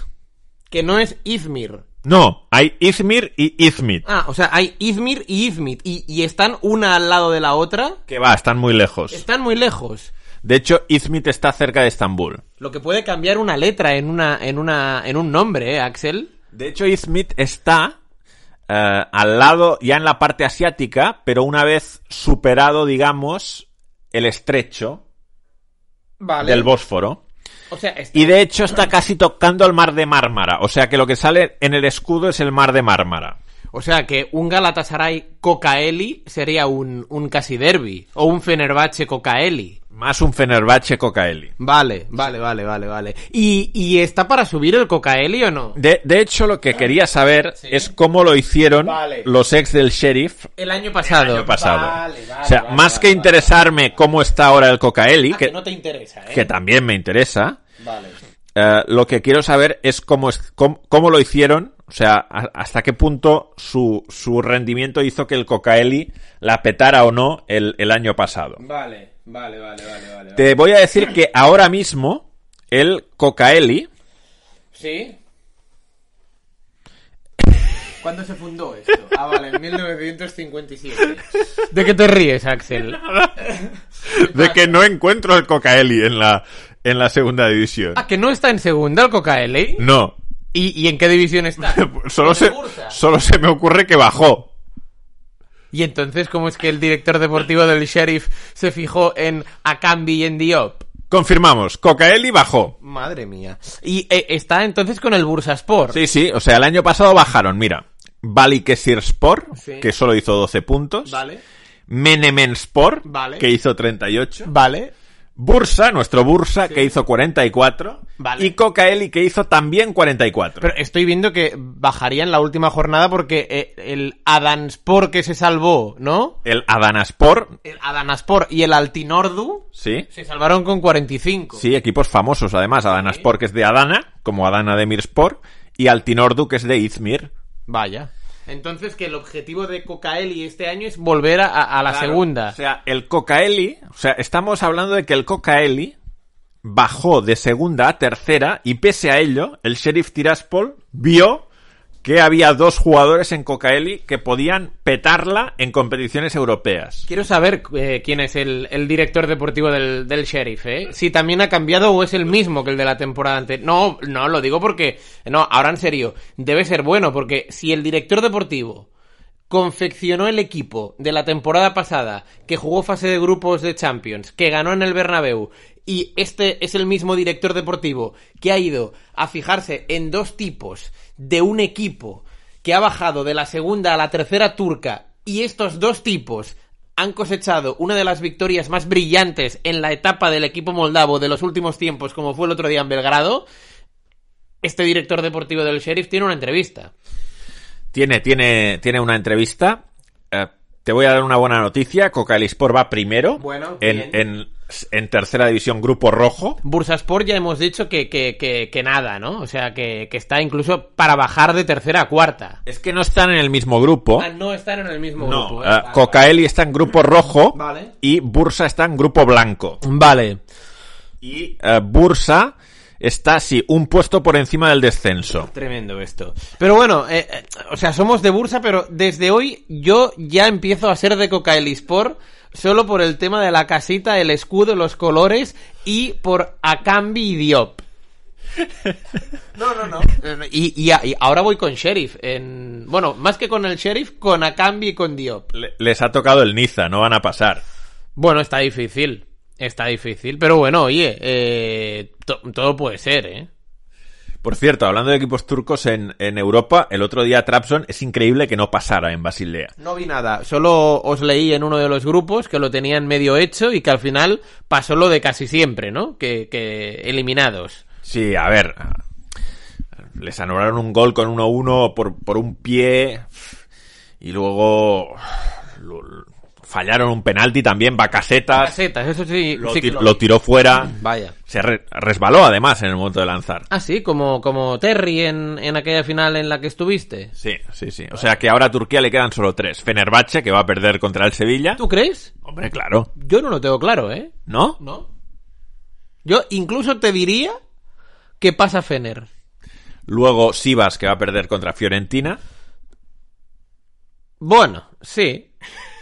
Que no es Izmir. No, hay Izmir y Izmit. Ah, o sea, hay Izmir y Izmit. Y, y están una al lado de la otra. Que va, están muy lejos. Están muy lejos. De hecho, Izmit está cerca de Estambul. Lo que puede cambiar una letra en una, en una, en un nombre, ¿eh, Axel? De hecho, Izmit está eh, al lado, ya en la parte asiática, pero una vez superado, digamos, el estrecho Vale. del Bósforo. O sea, está- Y de hecho está casi tocando el mar de Mármara. O sea que lo que sale en el escudo es el mar de Mármara. o sea que un Galatasaray Cocaeli sería un, un casi derby. O un Fenerbahce Cocaeli. Más un Fenerbahce Cocaeli. Vale, vale, vale, vale, vale. ¿Y, y está para subir el Cocaeli o no? De, de hecho, lo que quería saber es cómo lo hicieron Vale. los ex del sheriff El año pasado. el año pasado. Vale, vale, o sea, más que interesarme cómo está ahora el Cocaeli, Ah, que, que no te interesa, ¿eh? que también me interesa, Vale. eh, lo que quiero saber es cómo, es- cómo, cómo lo hicieron, o sea, a- hasta qué punto su, su rendimiento hizo que el Cocaeli la petara o no el, el año pasado. Vale, vale, vale, vale, vale. Te voy a decir que ahora mismo el Cocaeli ¿Sí? ¿Cuándo se fundó esto? Ah, vale, en 1957. ¿De qué te ríes, Axel? de que no encuentro el Cocaeli en la en la segunda división. Ah, que no está en segunda el Cocaeli. No, ¿Y, y en qué división está? solo ¿En se solo se me ocurre que bajó. Y entonces, ¿cómo es que el director deportivo del Sheriff se fijó en Akambi y en Diop? Confirmamos, Cocaeli bajó. Madre mía. Y eh, está entonces con el Bursaspor. Sí, sí, o sea, el año pasado bajaron, mira. Balikesirspor, Sí. que solo hizo 12 puntos. Vale. Menemenspor, Vale. que hizo 38. Vale. Bursa, nuestro Bursa, que hizo 44. Vale. Y Cocaeli, que hizo también 44. Pero estoy viendo que bajaría en la última jornada porque eh, el Adanspor que se salvó, ¿no? El Adanaspor, El Adanaspor y el Altinordu sí. se salvaron con 45. Sí, equipos famosos además. Adanaspor, que es de Adana, como Adana de Mirspor. Y Altinordu, que es de Izmir. Vaya. Entonces que el objetivo de Cocaeli este año es volver a, la Claro, segunda. O sea, el Cocaeli, o sea, estamos hablando de que el Cocaeli bajó de segunda a tercera y pese a ello, el Sheriff Tiraspol vio que había dos jugadores en Cocaeli que podían petarla en competiciones europeas. Quiero saber eh, quién es el, el director deportivo del, del Sheriff, ¿eh? Si también ha cambiado o es el mismo que el de la temporada anterior. No, no, lo digo porque... No, ahora en serio, debe ser bueno porque si el director deportivo confeccionó el equipo de la temporada pasada que jugó fase de grupos de Champions, que ganó en el Bernabéu y este es el mismo director deportivo que ha ido a fijarse en dos tipos de un equipo que ha bajado de la segunda a la tercera turca y estos dos tipos han cosechado una de las victorias más brillantes en la etapa del equipo moldavo de los últimos tiempos, como fue el otro día en Belgrado, este director deportivo del Sheriff tiene una entrevista. Tiene, tiene, tiene una entrevista. Eh, te voy a dar una buena noticia. Cocaeli Sport va primero. Bueno, en, en, en tercera división, grupo rojo. Bursaspor ya hemos dicho que, que, que, que nada, ¿no? O sea, que, que está incluso para bajar de tercera a cuarta. Es que no están en el mismo grupo. Ah, no están en el mismo No, grupo. eh, ¿eh? Vale, Cocaeli está en grupo rojo Vale. y Bursa está en grupo blanco. Vale. Y eh, Bursa está, sí, un puesto por encima del descenso. Tremendo esto. Pero bueno, eh, eh, o sea, somos de Bursa, pero desde hoy yo ya empiezo a ser de Cocaelispor solo por el tema de la casita, el escudo, los colores y por Akambi y Diop. No, no, no. Y, y, y ahora voy con Sheriff. En... Bueno, más que con el Sheriff, con Akambi y con Diop. Le- les ha tocado el Niza, no van a pasar. Bueno, está difícil. Está difícil. Pero bueno, oye, eh, to- todo puede ser, ¿eh? Por cierto, hablando de equipos turcos en, en Europa, el otro día Trabzon es increíble que no pasara en Basilea. No vi nada, solo os leí en uno de los grupos que lo tenían medio hecho y que al final pasó lo de casi siempre, ¿no? Que, que eliminados. Sí, a ver. Les anularon un gol con 1-1 por, por un pie. Y luego fallaron un penalti también, Bacasetas. Casetas, eso sí. Lo, sí que tir- lo lo vi. tiró fuera. Vaya. Se re- resbaló además en el momento de lanzar. Ah, sí, como, como Terry en, en aquella final en la que estuviste. Sí, sí, sí. O sea que ahora a Turquía le quedan solo tres. Fenerbahce, que va a perder contra el Sevilla. ¿Tú crees? Hombre, claro. Yo no lo tengo claro, ¿eh? ¿No? ¿No? Yo incluso te diría que pasa Fener. Luego Sivas, que va a perder contra Fiorentina. Bueno, sí.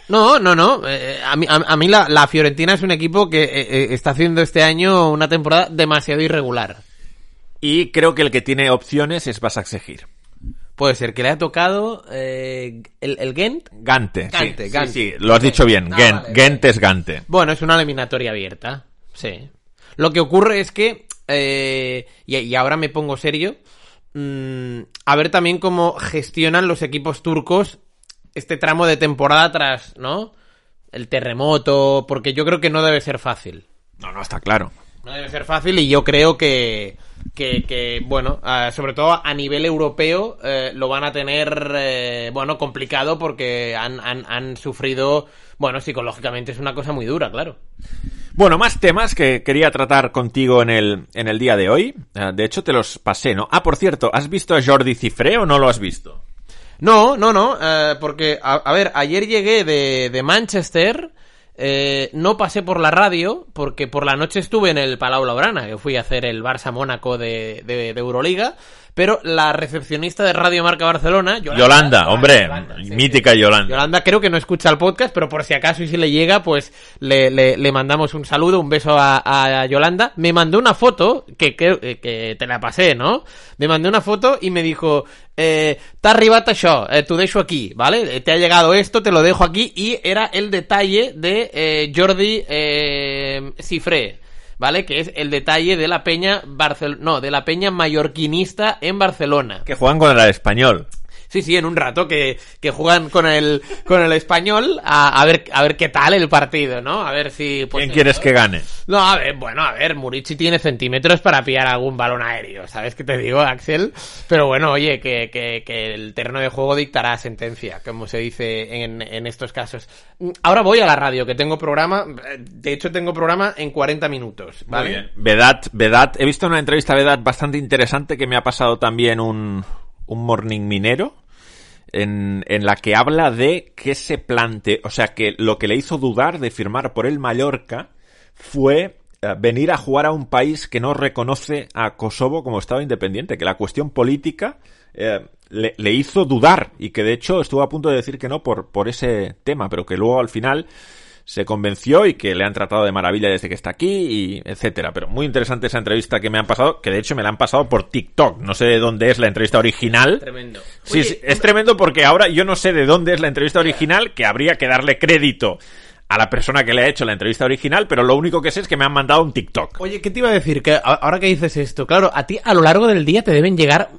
No, no, no. eh, a mí, a, a mí la, la Fiorentina es un equipo que eh, eh, está haciendo este año una temporada demasiado irregular. Y creo que el que tiene opciones es Basaksehir. Puede ser que le ha tocado eh, el, el Gent. Gante. Gante, sí, Gante. sí, sí, lo has dicho bien. Ah, Gent, vale. Gent es Gante. Bueno, es una eliminatoria abierta. Sí. Lo que ocurre es que, eh, y, y ahora me pongo serio, mm, a ver también cómo gestionan los equipos turcos este tramo de temporada tras, ¿no? El terremoto, porque yo creo que no debe ser fácil. No, no, está claro. No debe ser fácil y yo creo que, que, que, bueno, ah, sobre todo a nivel europeo eh, lo van a tener, eh, bueno, complicado porque han, han, han sufrido, bueno, psicológicamente es una cosa muy dura, claro. Bueno, más temas que quería tratar contigo en el, en el día de hoy. Eh, De hecho, te los pasé, ¿no? Ah, por cierto, ¿has visto a Jordi Cifré o no lo has visto? No, no, no, eh, porque, a, a ver, ayer llegué de, de Manchester, eh, no pasé por la radio, porque por la noche estuve en el Palau Blaugrana, que fui a hacer el Barça-Mónaco de, de, de Euroliga, pero la recepcionista de Radio Marca Barcelona, Yolanda, hombre, Yolanda, sí, mítica Yolanda. Yolanda creo que no escucha el podcast, pero por si acaso y si le llega, pues le, le, le mandamos un saludo, un beso a, a Yolanda. Me mandó una foto, que, que, que te la pasé, ¿no? Me mandó una foto y me dijo, eh, t'ha arribat això, eh, t'ho deixo aquí, ¿vale? Eh, Te ha llegado esto, te lo dejo aquí, y era el detalle de eh, Jordi eh, Cifré. ¿Vale? Que es el detalle de la peña Barcel no, de la peña mallorquinista en Barcelona. Que juegan con el español. Sí, sí, en un rato que, que juegan con el, con el español a, a ver, a ver qué tal el partido, ¿no? A ver si... pues, ¿Quién quieres que gane? No, a ver, bueno, a ver, Murici tiene centímetros para pillar algún balón aéreo, ¿sabes qué te digo, Axel? Pero bueno, oye, que, que, que el terreno de juego dictará sentencia, como se dice en, en estos casos. Ahora voy a la radio, que tengo programa, de hecho tengo programa en 40 minutos, ¿vale? Muy bien. Vedat, Vedat, he visto una entrevista a Vedat bastante interesante que me ha pasado también un, un morning minero. En, en la que habla de que se plante, o sea, que lo que le hizo dudar de firmar por el Mallorca fue eh, venir a jugar a un país que no reconoce a Kosovo como Estado independiente, que la cuestión política eh, le, le hizo dudar y que de hecho estuvo a punto de decir que no por, por ese tema, pero que luego al final se convenció y que le han tratado de maravilla desde que está aquí y etcétera. Pero muy interesante esa entrevista que me han pasado, que de hecho me la han pasado por TikTok. No sé de dónde es la entrevista original. Tremendo. Sí, Oye, sí, es tremendo porque ahora yo no sé de dónde es la entrevista original, que habría que darle crédito a la persona que le ha hecho la entrevista original, pero lo único que sé es que me han mandado un TikTok. Oye, ¿qué te iba a decir? Que ahora que dices esto, claro, a ti a lo largo del día te deben llegar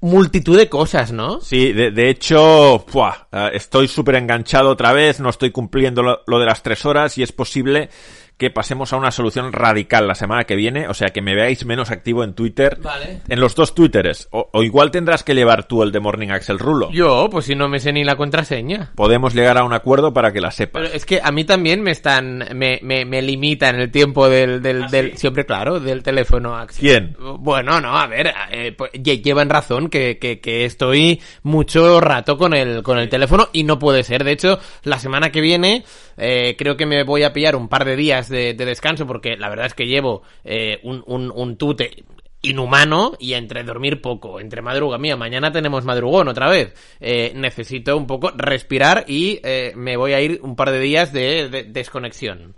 multitud de cosas, ¿no? Sí, de, de hecho, ¡fua! Eh, estoy súper enganchado otra vez, no estoy cumpliendo lo de las tres horas y es posible que pasemos a una solución radical la semana que viene, o sea que me veáis menos activo en Twitter. Vale. En los dos Twitteres. O, o igual tendrás que llevar tú el de Morning Axel Rulo. Yo, pues si no me sé ni la contraseña. Podemos llegar a un acuerdo para que la sepas. Pero es que a mí también me están, me, me, me limitan el tiempo del, del, del- siempre claro, del teléfono. Axel. ¿Quién? Bueno, no, a ver, eh, pues, lle- llevan razón que, que, que estoy mucho rato con el, con el teléfono y no puede ser. De hecho, la semana que viene eh, creo que me voy a pillar un par de días de, de descanso porque la verdad es que llevo eh, un, un, un tute inhumano y entre dormir poco, entre madruga mía, mañana tenemos madrugón otra vez, eh, necesito un poco respirar y eh, me voy a ir un par de días de, de desconexión.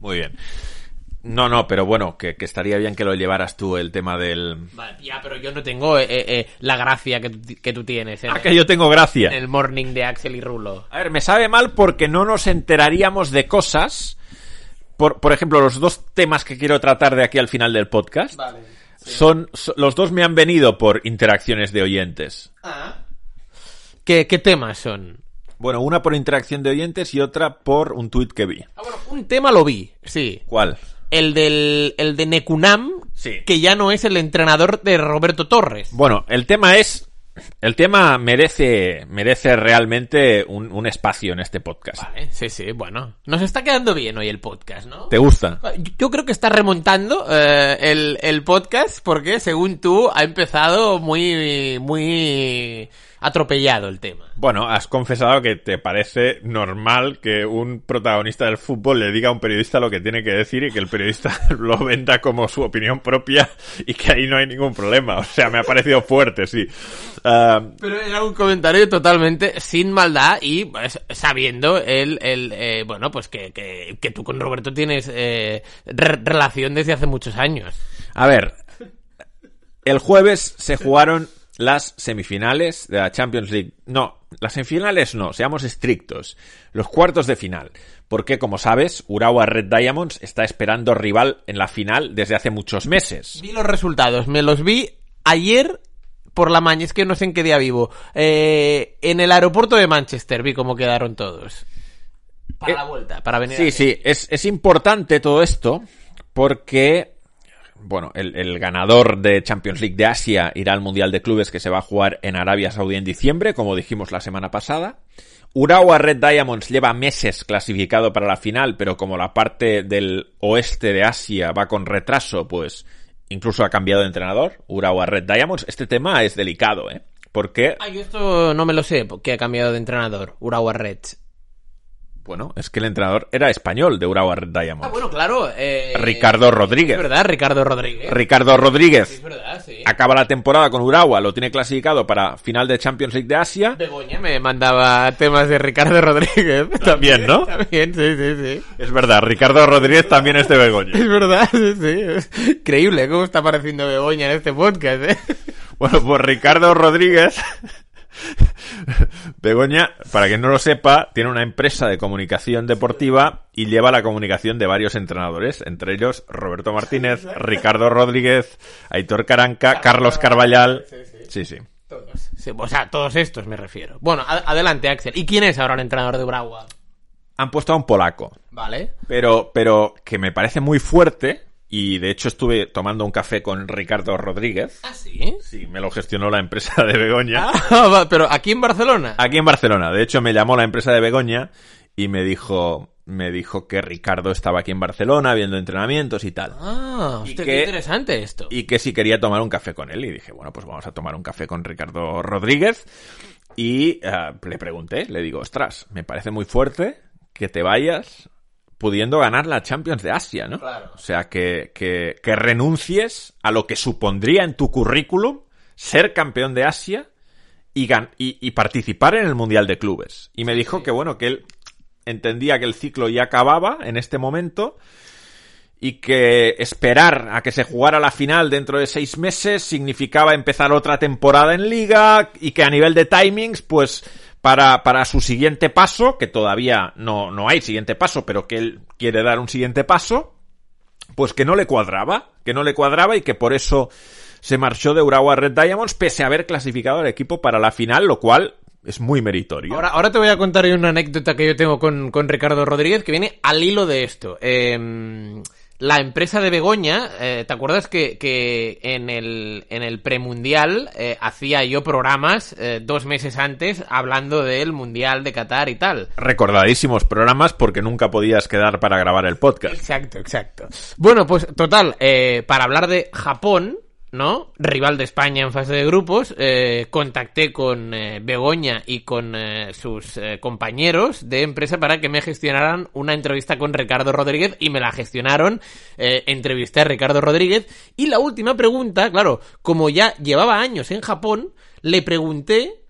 Muy bien. No, no, pero bueno, que, que estaría bien que lo llevaras tú el tema del... Vale, ya, pero yo no tengo eh, eh, la gracia que, tú- que tú tienes en, Ah, que yo tengo gracia. en el morning de Axel y Rulo. A ver, me sabe mal porque no nos enteraríamos de cosas. Por, por ejemplo, los dos temas que quiero tratar de aquí al final del podcast Vale. son, so- los dos me han venido por interacciones de oyentes. ¿Qué, ¿Qué temas son? Bueno, una por interacción de oyentes y otra por un tuit que vi. Ah, bueno, un tema lo vi, sí. ¿Cuál? el del el de Necunam, Sí. que ya no es el entrenador de Roberto Torres. Bueno, el tema es. El tema merece, merece realmente un, un espacio en este podcast. Vale, sí, sí, bueno. Nos está quedando bien hoy el podcast, ¿no? ¿Te gusta? Yo creo que está remontando eh, el, el podcast porque, según tú, ha empezado muy, muy atropellado el tema. Bueno, has confesado que te parece normal que un protagonista del fútbol le diga a un periodista lo que tiene que decir y que el periodista lo venda como su opinión propia y que ahí no hay ningún problema. O sea, me ha parecido fuerte, sí. Ah, Pero era un comentario totalmente sin maldad y pues, sabiendo el, el eh, bueno, pues que, que, que tú con Roberto tienes eh, re- relación desde hace muchos años. a ver, el jueves se jugaron las semifinales de la Champions League. No, las semifinales no, seamos estrictos. Los cuartos de final. Porque, como sabes, Urawa Red Diamonds está esperando rival en la final desde hace muchos meses. Vi los resultados, me los vi ayer por la mañana, es que no sé en qué día vivo. Eh, en el aeropuerto de Manchester vi cómo quedaron todos. Para Eh, la vuelta, para venir Sí, sí, es, es importante todo esto porque, bueno, el, el ganador de Champions League de Asia irá al Mundial de Clubes que se va a jugar en Arabia Saudí en diciembre, como dijimos la semana pasada. Urawa Red Diamonds lleva meses clasificado para la final, pero como la parte del oeste de Asia va con retraso, pues incluso ha cambiado de entrenador. Urawa Red Diamonds. Este tema es delicado, ¿eh? Porque, Ay, esto no me lo sé, porque ha cambiado de entrenador, Urawa Reds. Bueno, es que el entrenador era español de Urawa Red Diamonds. Ah, bueno, claro. eh, Ricardo Es Rodríguez. verdad, Ricardo Rodríguez. Ricardo Rodríguez Es verdad, sí. acaba la temporada con Urawa, lo tiene clasificado para final de Champions League de Asia. Begoña me mandaba temas de Ricardo Rodríguez. También, ¿no? También, sí, sí, sí. Es verdad, Ricardo Rodríguez también es de Begoña. Es verdad, sí, sí. Es Increíble cómo está apareciendo Begoña en este podcast, ¿eh? Bueno, pues Ricardo Rodríguez. Begoña, para quien no lo sepa, tiene una empresa de comunicación deportiva y lleva la comunicación de varios entrenadores, entre ellos Roberto Martínez, Ricardo Rodríguez, Aitor Caranca, Carlos Carballal. Sí, sí. Todos. Sí, o sea, todos estos me refiero. Bueno, adelante, Axel. ¿Y quién es ahora el entrenador de Urawa? Han puesto a un polaco. Vale. pero, pero que me parece muy fuerte. Y de hecho estuve tomando un café con Ricardo Rodríguez. ¿Ah, sí? Sí, me lo gestionó la empresa de Begoña. Ah, va, pero aquí en Barcelona. Aquí en Barcelona. De hecho, me llamó la empresa de Begoña y me dijo, me dijo que Ricardo estaba aquí en Barcelona viendo entrenamientos y tal. Ah, Y hostia, que- qué interesante esto. Y que si quería tomar un café con él. Y dije, bueno, pues vamos a tomar un café con Ricardo Rodríguez. Y eh, le pregunté, le digo, ostras, me parece muy fuerte que te vayas pudiendo ganar la Champions de Asia, ¿no? Claro. O sea, que, que, que renuncies a lo que supondría en tu currículum ser campeón de Asia y, gan- y, y participar en el Mundial de Clubes. Y me dijo que, bueno, que él entendía que el ciclo ya acababa en este momento y que esperar a que se jugara la final dentro de seis meses significaba empezar otra temporada en liga y que a nivel de timings, pues para, para su siguiente paso, que todavía no, no hay siguiente paso, pero que él quiere dar un siguiente paso, pues que no le cuadraba, que no le cuadraba y que por eso se marchó de Urawa Red Diamonds pese a haber clasificado al equipo para la final, lo cual es muy meritorio. Ahora, ahora te voy a contar una anécdota que yo tengo con, con Ricardo Rodríguez que viene al hilo de esto. Eh, la empresa de Begoña, eh, ¿te acuerdas que, que en el, en el premundial eh, hacía yo programas eh, dos meses antes hablando del mundial de Qatar y tal? Recordadísimos programas porque nunca podías quedar para grabar el podcast. Exacto, exacto. Bueno, pues total, eh, para hablar de Japón, ¿no? Rival de España en fase de grupos, eh, contacté con eh, Begoña y con eh, sus compañeros de empresa para que me gestionaran una entrevista con Ricardo Rodríguez y me la gestionaron. Entrevisté a Ricardo Rodríguez y la última pregunta, claro, como ya llevaba años en Japón, le pregunté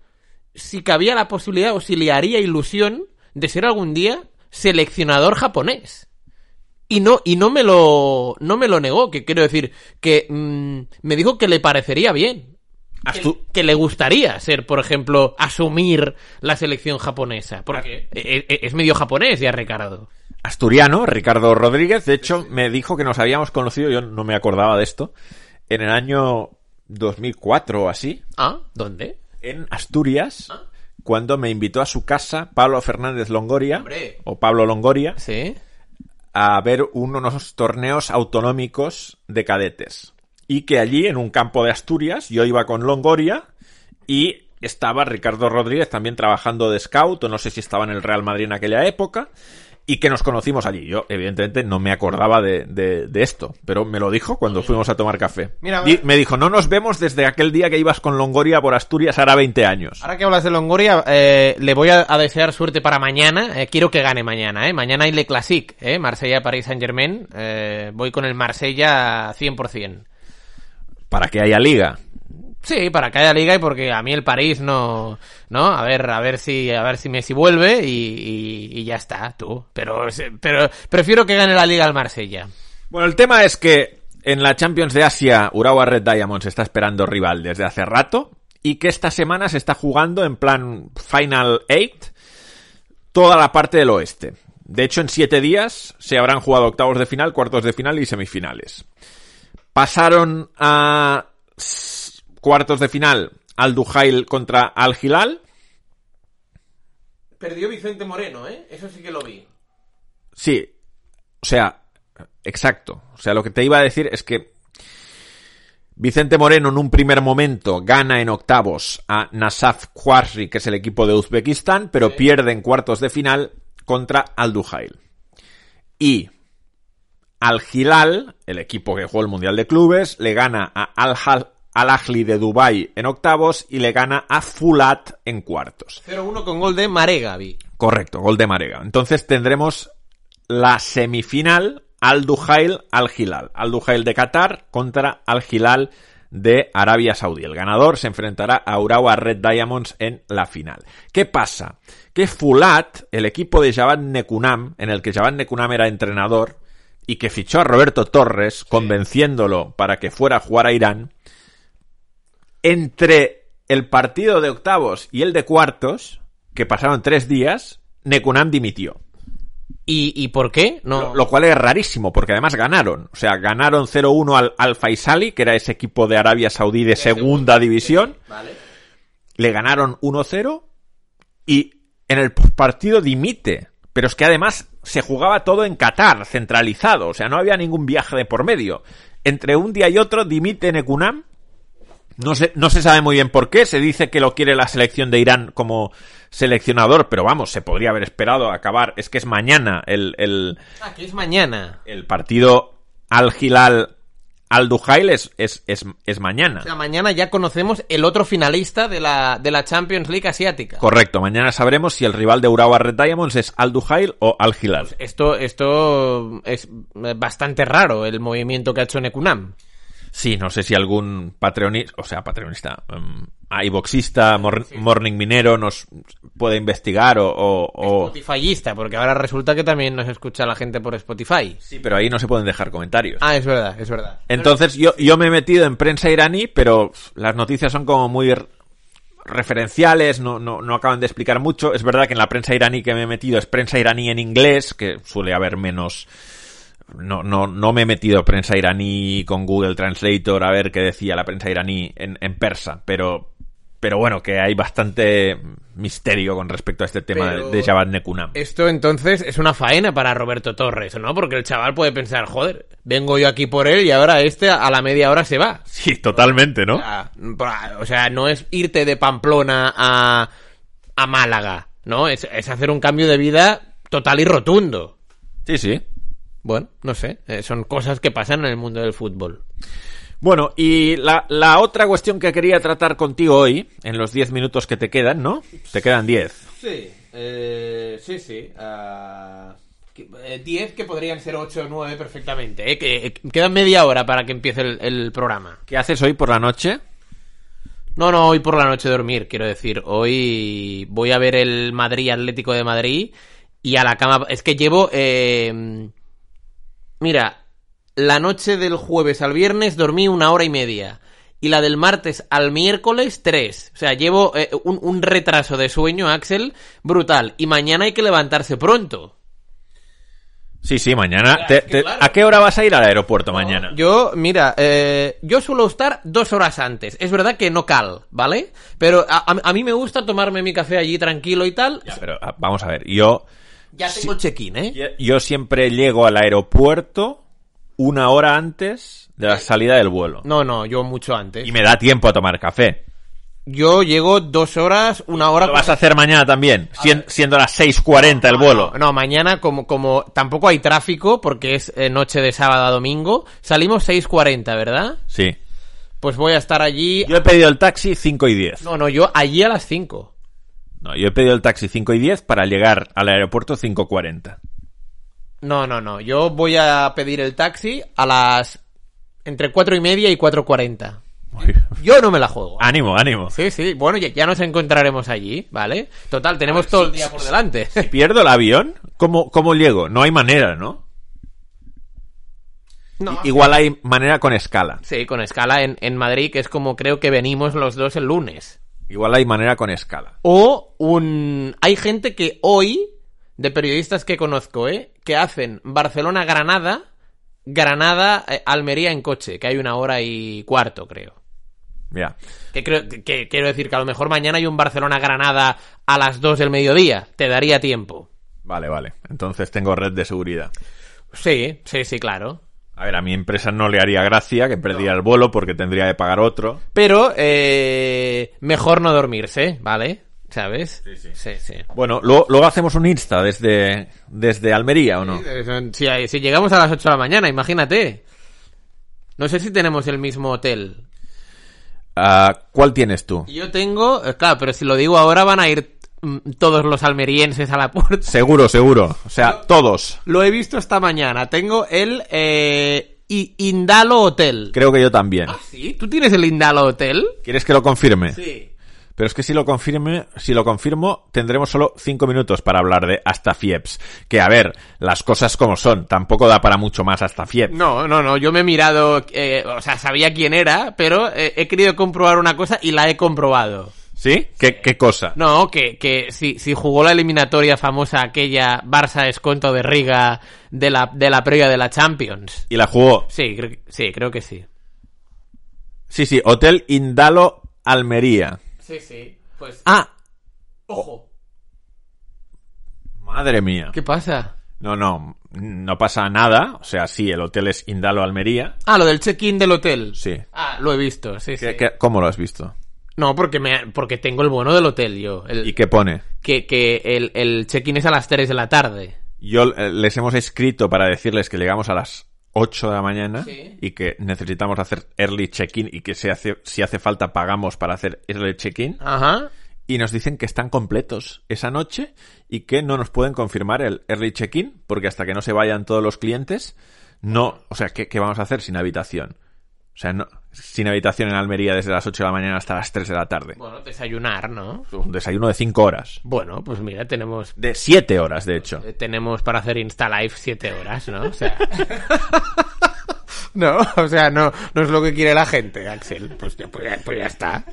si cabía la posibilidad o si le haría ilusión de ser algún día seleccionador japonés. Y no, y no me lo, no me lo negó, que quiero decir, que mm, me dijo que le parecería bien. Que, Astu- que le gustaría ser, por ejemplo, asumir la selección japonesa. Porque e- e- es medio japonés ya, Ricardo. asturiano, Ricardo Rodríguez. De hecho, me dijo que nos habíamos conocido, yo no me acordaba de esto, en el año 2004 o así, Ah, ¿dónde? en Asturias, cuando me invitó a su casa Pablo Fernández Longoria, Hombre. o Pablo Longoria, Sí. A ver unos torneos autonómicos de cadetes. Y que allí, en un campo de Asturias, yo iba con Longoria y estaba Ricardo Rodríguez también trabajando de scout, o no sé si estaba en el Real Madrid en aquella época, y que nos conocimos allí. Yo, evidentemente, no me acordaba de, de, esto, pero me lo dijo cuando fuimos a tomar café. y me dijo, no nos vemos desde aquel día que ibas con Longoria por Asturias, hará 20 años. Ahora que hablas de Longoria, eh, le voy a, desear suerte para mañana. Eh, quiero que gane mañana, ¿eh? Mañana hay Le Classique, ¿eh? Marsella-París Saint-Germain. Eh, voy con el Marsella 100%. Para que haya liga. Sí, para que haya liga y porque a mí el París no, no, a ver, a ver si, a ver si Messi vuelve y, y, ya está, tú. Pero, pero prefiero que gane la liga al Marsella. Bueno, el tema es que en la Champions de Asia, Urawa Red Diamonds está esperando rival desde hace rato y que esta semana se está jugando en plan Final Eight toda la parte del oeste. De hecho, en siete días se habrán jugado octavos de final, cuartos de final y semifinales. Pasaron a Cuartos de final, Al Duhail contra Al Hilal. Perdió Vicente Moreno, ¿eh? Eso sí que lo vi. Sí, o sea, exacto. O sea, lo que te iba a decir es que Vicente Moreno en un primer momento gana en octavos a Nasaf Khwarizmi, que es el equipo de Uzbekistán, pero pierde en cuartos de final contra Al Duhail. Y Al Hilal, el equipo que jugó el Mundial de Clubes, le gana a Al, al Ahly de Dubai en octavos y le gana a Fulat en cuartos. 0-1 con gol de Marega, vi. Correcto, gol de Marega. Entonces tendremos la semifinal Al Duhail Al Hilal. Al Duhail de Qatar contra Al Hilal de Arabia Saudí. El ganador se enfrentará a Urawa Red Diamonds en la final. ¿Qué pasa? Que Fulat, el equipo de Javad Nekunam, en el que Javad Nekunam era entrenador, y que fichó a Roberto Torres, convenciéndolo para que fuera a jugar a Irán, entre el partido de octavos y el de cuartos, que pasaron tres días, Nekunam dimitió. ¿Y, por qué? No... Lo, cual es rarísimo, porque además ganaron. O sea, ganaron 0-1 al, al Faisali, que era ese equipo de Arabia Saudí de, segunda, división. Le ganaron 1-0 y en el partido dimite. Pero es que además se jugaba todo en Qatar, centralizado. O sea, no había ningún viaje de por medio. Entre un día y otro dimite Nekunam no se, no se sabe muy bien por qué. Se dice que lo quiere la selección de Irán como seleccionador, pero vamos, se podría haber esperado acabar. Es que es mañana el. el ah, que es mañana. El partido Al Hilal. Al Duhail es, es, es, mañana. O sea, mañana ya conocemos el otro finalista de la, de la Champions League asiática. Correcto, mañana sabremos si el rival de Urawa Red Diamonds es Al Duhail o Al Hilal. Pues esto, esto es bastante raro, el movimiento que ha hecho Nekunam. Sí, no sé si algún patreonista, o sea, patreonista, um, iboxista, morning minero nos puede investigar o, o, Spotifyista, porque ahora resulta que también nos escucha la gente por Spotify. Sí, pero ahí no se pueden dejar comentarios. Ah, es verdad, es verdad. Entonces yo, yo me he metido en prensa iraní, pero las noticias son como muy referenciales, no, no, no acaban de explicar mucho. Es verdad que en la prensa iraní que me he metido es prensa iraní en inglés, que suele haber menos no, no, no me he metido prensa iraní con Google Translator a ver qué decía la prensa iraní en, en persa, pero, pero bueno, que hay bastante misterio con respecto a este tema de, Javad Nekunam. Esto entonces es una faena para Roberto Torres, ¿no? Porque el chaval puede pensar, joder, vengo yo aquí por él y ahora este a la media hora se va. Sí, totalmente, ¿no? O sea, no es irte de Pamplona a, a Málaga, ¿no? Es, es hacer un cambio de vida total y rotundo. Sí, sí. Bueno, no sé, eh, son cosas que pasan en el mundo del fútbol. Bueno, y la, la otra cuestión que quería tratar contigo hoy, en los 10 minutos que te quedan, ¿no? Te quedan 10. Sí, eh, sí, sí. 10 eh, que podrían ser 8 o 9 perfectamente. ¿eh? Que, quedan media hora para que empiece el, el, programa. ¿Qué haces hoy por la noche? No, no, hoy por la noche dormir, quiero decir. Hoy voy a ver el Madrid Atlético de Madrid y a la cama. Es que llevo. Eh, Mira, la noche del jueves al viernes dormí una hora y media. Y la del martes al miércoles, tres. O sea, llevo eh, un, retraso de sueño, Axel, brutal. Y mañana hay que levantarse pronto. Sí, sí, mañana. ¿A qué hora vas a ir al aeropuerto mañana? Yo, mira, eh, yo suelo estar dos horas antes. Es verdad que no cal, ¿vale? Pero a, mí me gusta tomarme mi café allí tranquilo y tal. pero ah, vamos a ver, yo Ya tengo el check-in, ¿eh? Yo- siempre llego al aeropuerto una hora antes de la salida del vuelo. No, no, yo mucho antes. Y me da tiempo a tomar café. Yo llego dos horas, una hora... ¿Lo vas a hacer mañana también? Sien- siendo las 6.40 el vuelo. No, mañana como, como tampoco hay tráfico porque es eh, noche de sábado a domingo, salimos 6.40, ¿verdad? Sí. Pues voy a estar allí... Yo he pedido el taxi 5 y 10. No, no, yo allí a las 5. No, yo he pedido el taxi 5 y 10 para llegar al aeropuerto 5.40. No, no, no, yo voy a pedir el taxi a las... entre 4 y media y 4.40. Yo no me la juego. ánimo, ánimo. Sí, sí, bueno, ya, ya nos encontraremos allí, ¿vale? Total, tenemos todo el día por delante. Si pierdo el avión, ¿cómo, ¿cómo llego? No hay manera, ¿no? No, Igual hay manera con escala. Sí, con escala en, en Madrid, que es como creo que venimos los dos el lunes. Igual hay manera con escala. O un... Hay gente que hoy, de periodistas que conozco, ¿eh? Que hacen Barcelona-Granada, Granada-Almería en coche, que hay una hora y cuarto, creo. Ya. Que, creo, que, que quiero decir que a lo mejor mañana hay un Barcelona-Granada a las 2 del mediodía. Te daría tiempo. Vale, vale. Entonces tengo red de seguridad. Sí, sí, sí, claro. A ver, a mi empresa no le haría gracia que perdiera el vuelo porque tendría que pagar otro. Pero eh, mejor no dormirse, ¿vale? ¿Sabes? Sí, sí. Sí, sí. Bueno, luego, luego hacemos un Insta desde, desde Almería, ¿o no? Si, si llegamos a las 8 de la mañana, imagínate. No sé si tenemos el mismo hotel. Ah, ¿Cuál tienes tú? Yo tengo, eh, claro, pero si lo digo ahora van a ir todos los almerienses a la puerta. Seguro, seguro. O sea, todos. Lo he visto esta mañana. Tengo el eh, Indalo Hotel. Creo que yo también. ¿Sí? ¿Tú tienes el Indalo Hotel? ¿Quieres que lo confirme? Sí. Pero es que si lo confirme, si lo confirmo, tendremos solo cinco minutos para hablar de hasta Fieps. Que a ver, las cosas como son, tampoco da para mucho más hasta Fieps. No, no, no, yo me he mirado, eh, o sea, sabía quién era, pero eh, he querido comprobar una cosa y la he comprobado. ¿Sí? ¿Qué, qué cosa? No, que, que si, si jugó la eliminatoria famosa aquella Barça Esconto de Riga de la, de la previa de la Champions. Y la jugó. Sí, creo, que- sí, creo que sí. Sí, sí, Hotel Indalo Almería. Sí, sí. Pues. Ah, ojo. madre mía. ¿Qué pasa? No, no, no pasa nada. O sea, sí, el hotel es Indalo Almería. Ah, lo del check-in del hotel. Sí. Ah, lo he visto, sí, sí. ¿Qué- qué- ¿Cómo lo has visto? No, porque me, porque tengo el bono del hotel yo. El- ¿Y qué pone? que, que el, el check-in es a las 3 de la tarde. Yo eh, les hemos escrito para decirles que llegamos a las 8 de la mañana Sí. y que necesitamos hacer early check-in y que si hace, si hace falta pagamos para hacer early check-in. Ajá. Y nos dicen que están completos esa noche y que no nos pueden confirmar el early check-in porque hasta que no se vayan todos los clientes, no, o sea, ¿qué, qué vamos a hacer sin habitación? O sea, no, sin habitación en Almería desde las 8 de la mañana hasta las 3 de la tarde. Bueno, desayunar, ¿no? Un desayuno de 5 horas. Bueno, pues mira, tenemos De 7 horas, de hecho. eh, tenemos para hacer Insta Live 7 horas, ¿no? O sea. no, o sea, no, no es lo que quiere la gente, Axel. Pues ya, pues ya- pues ya está.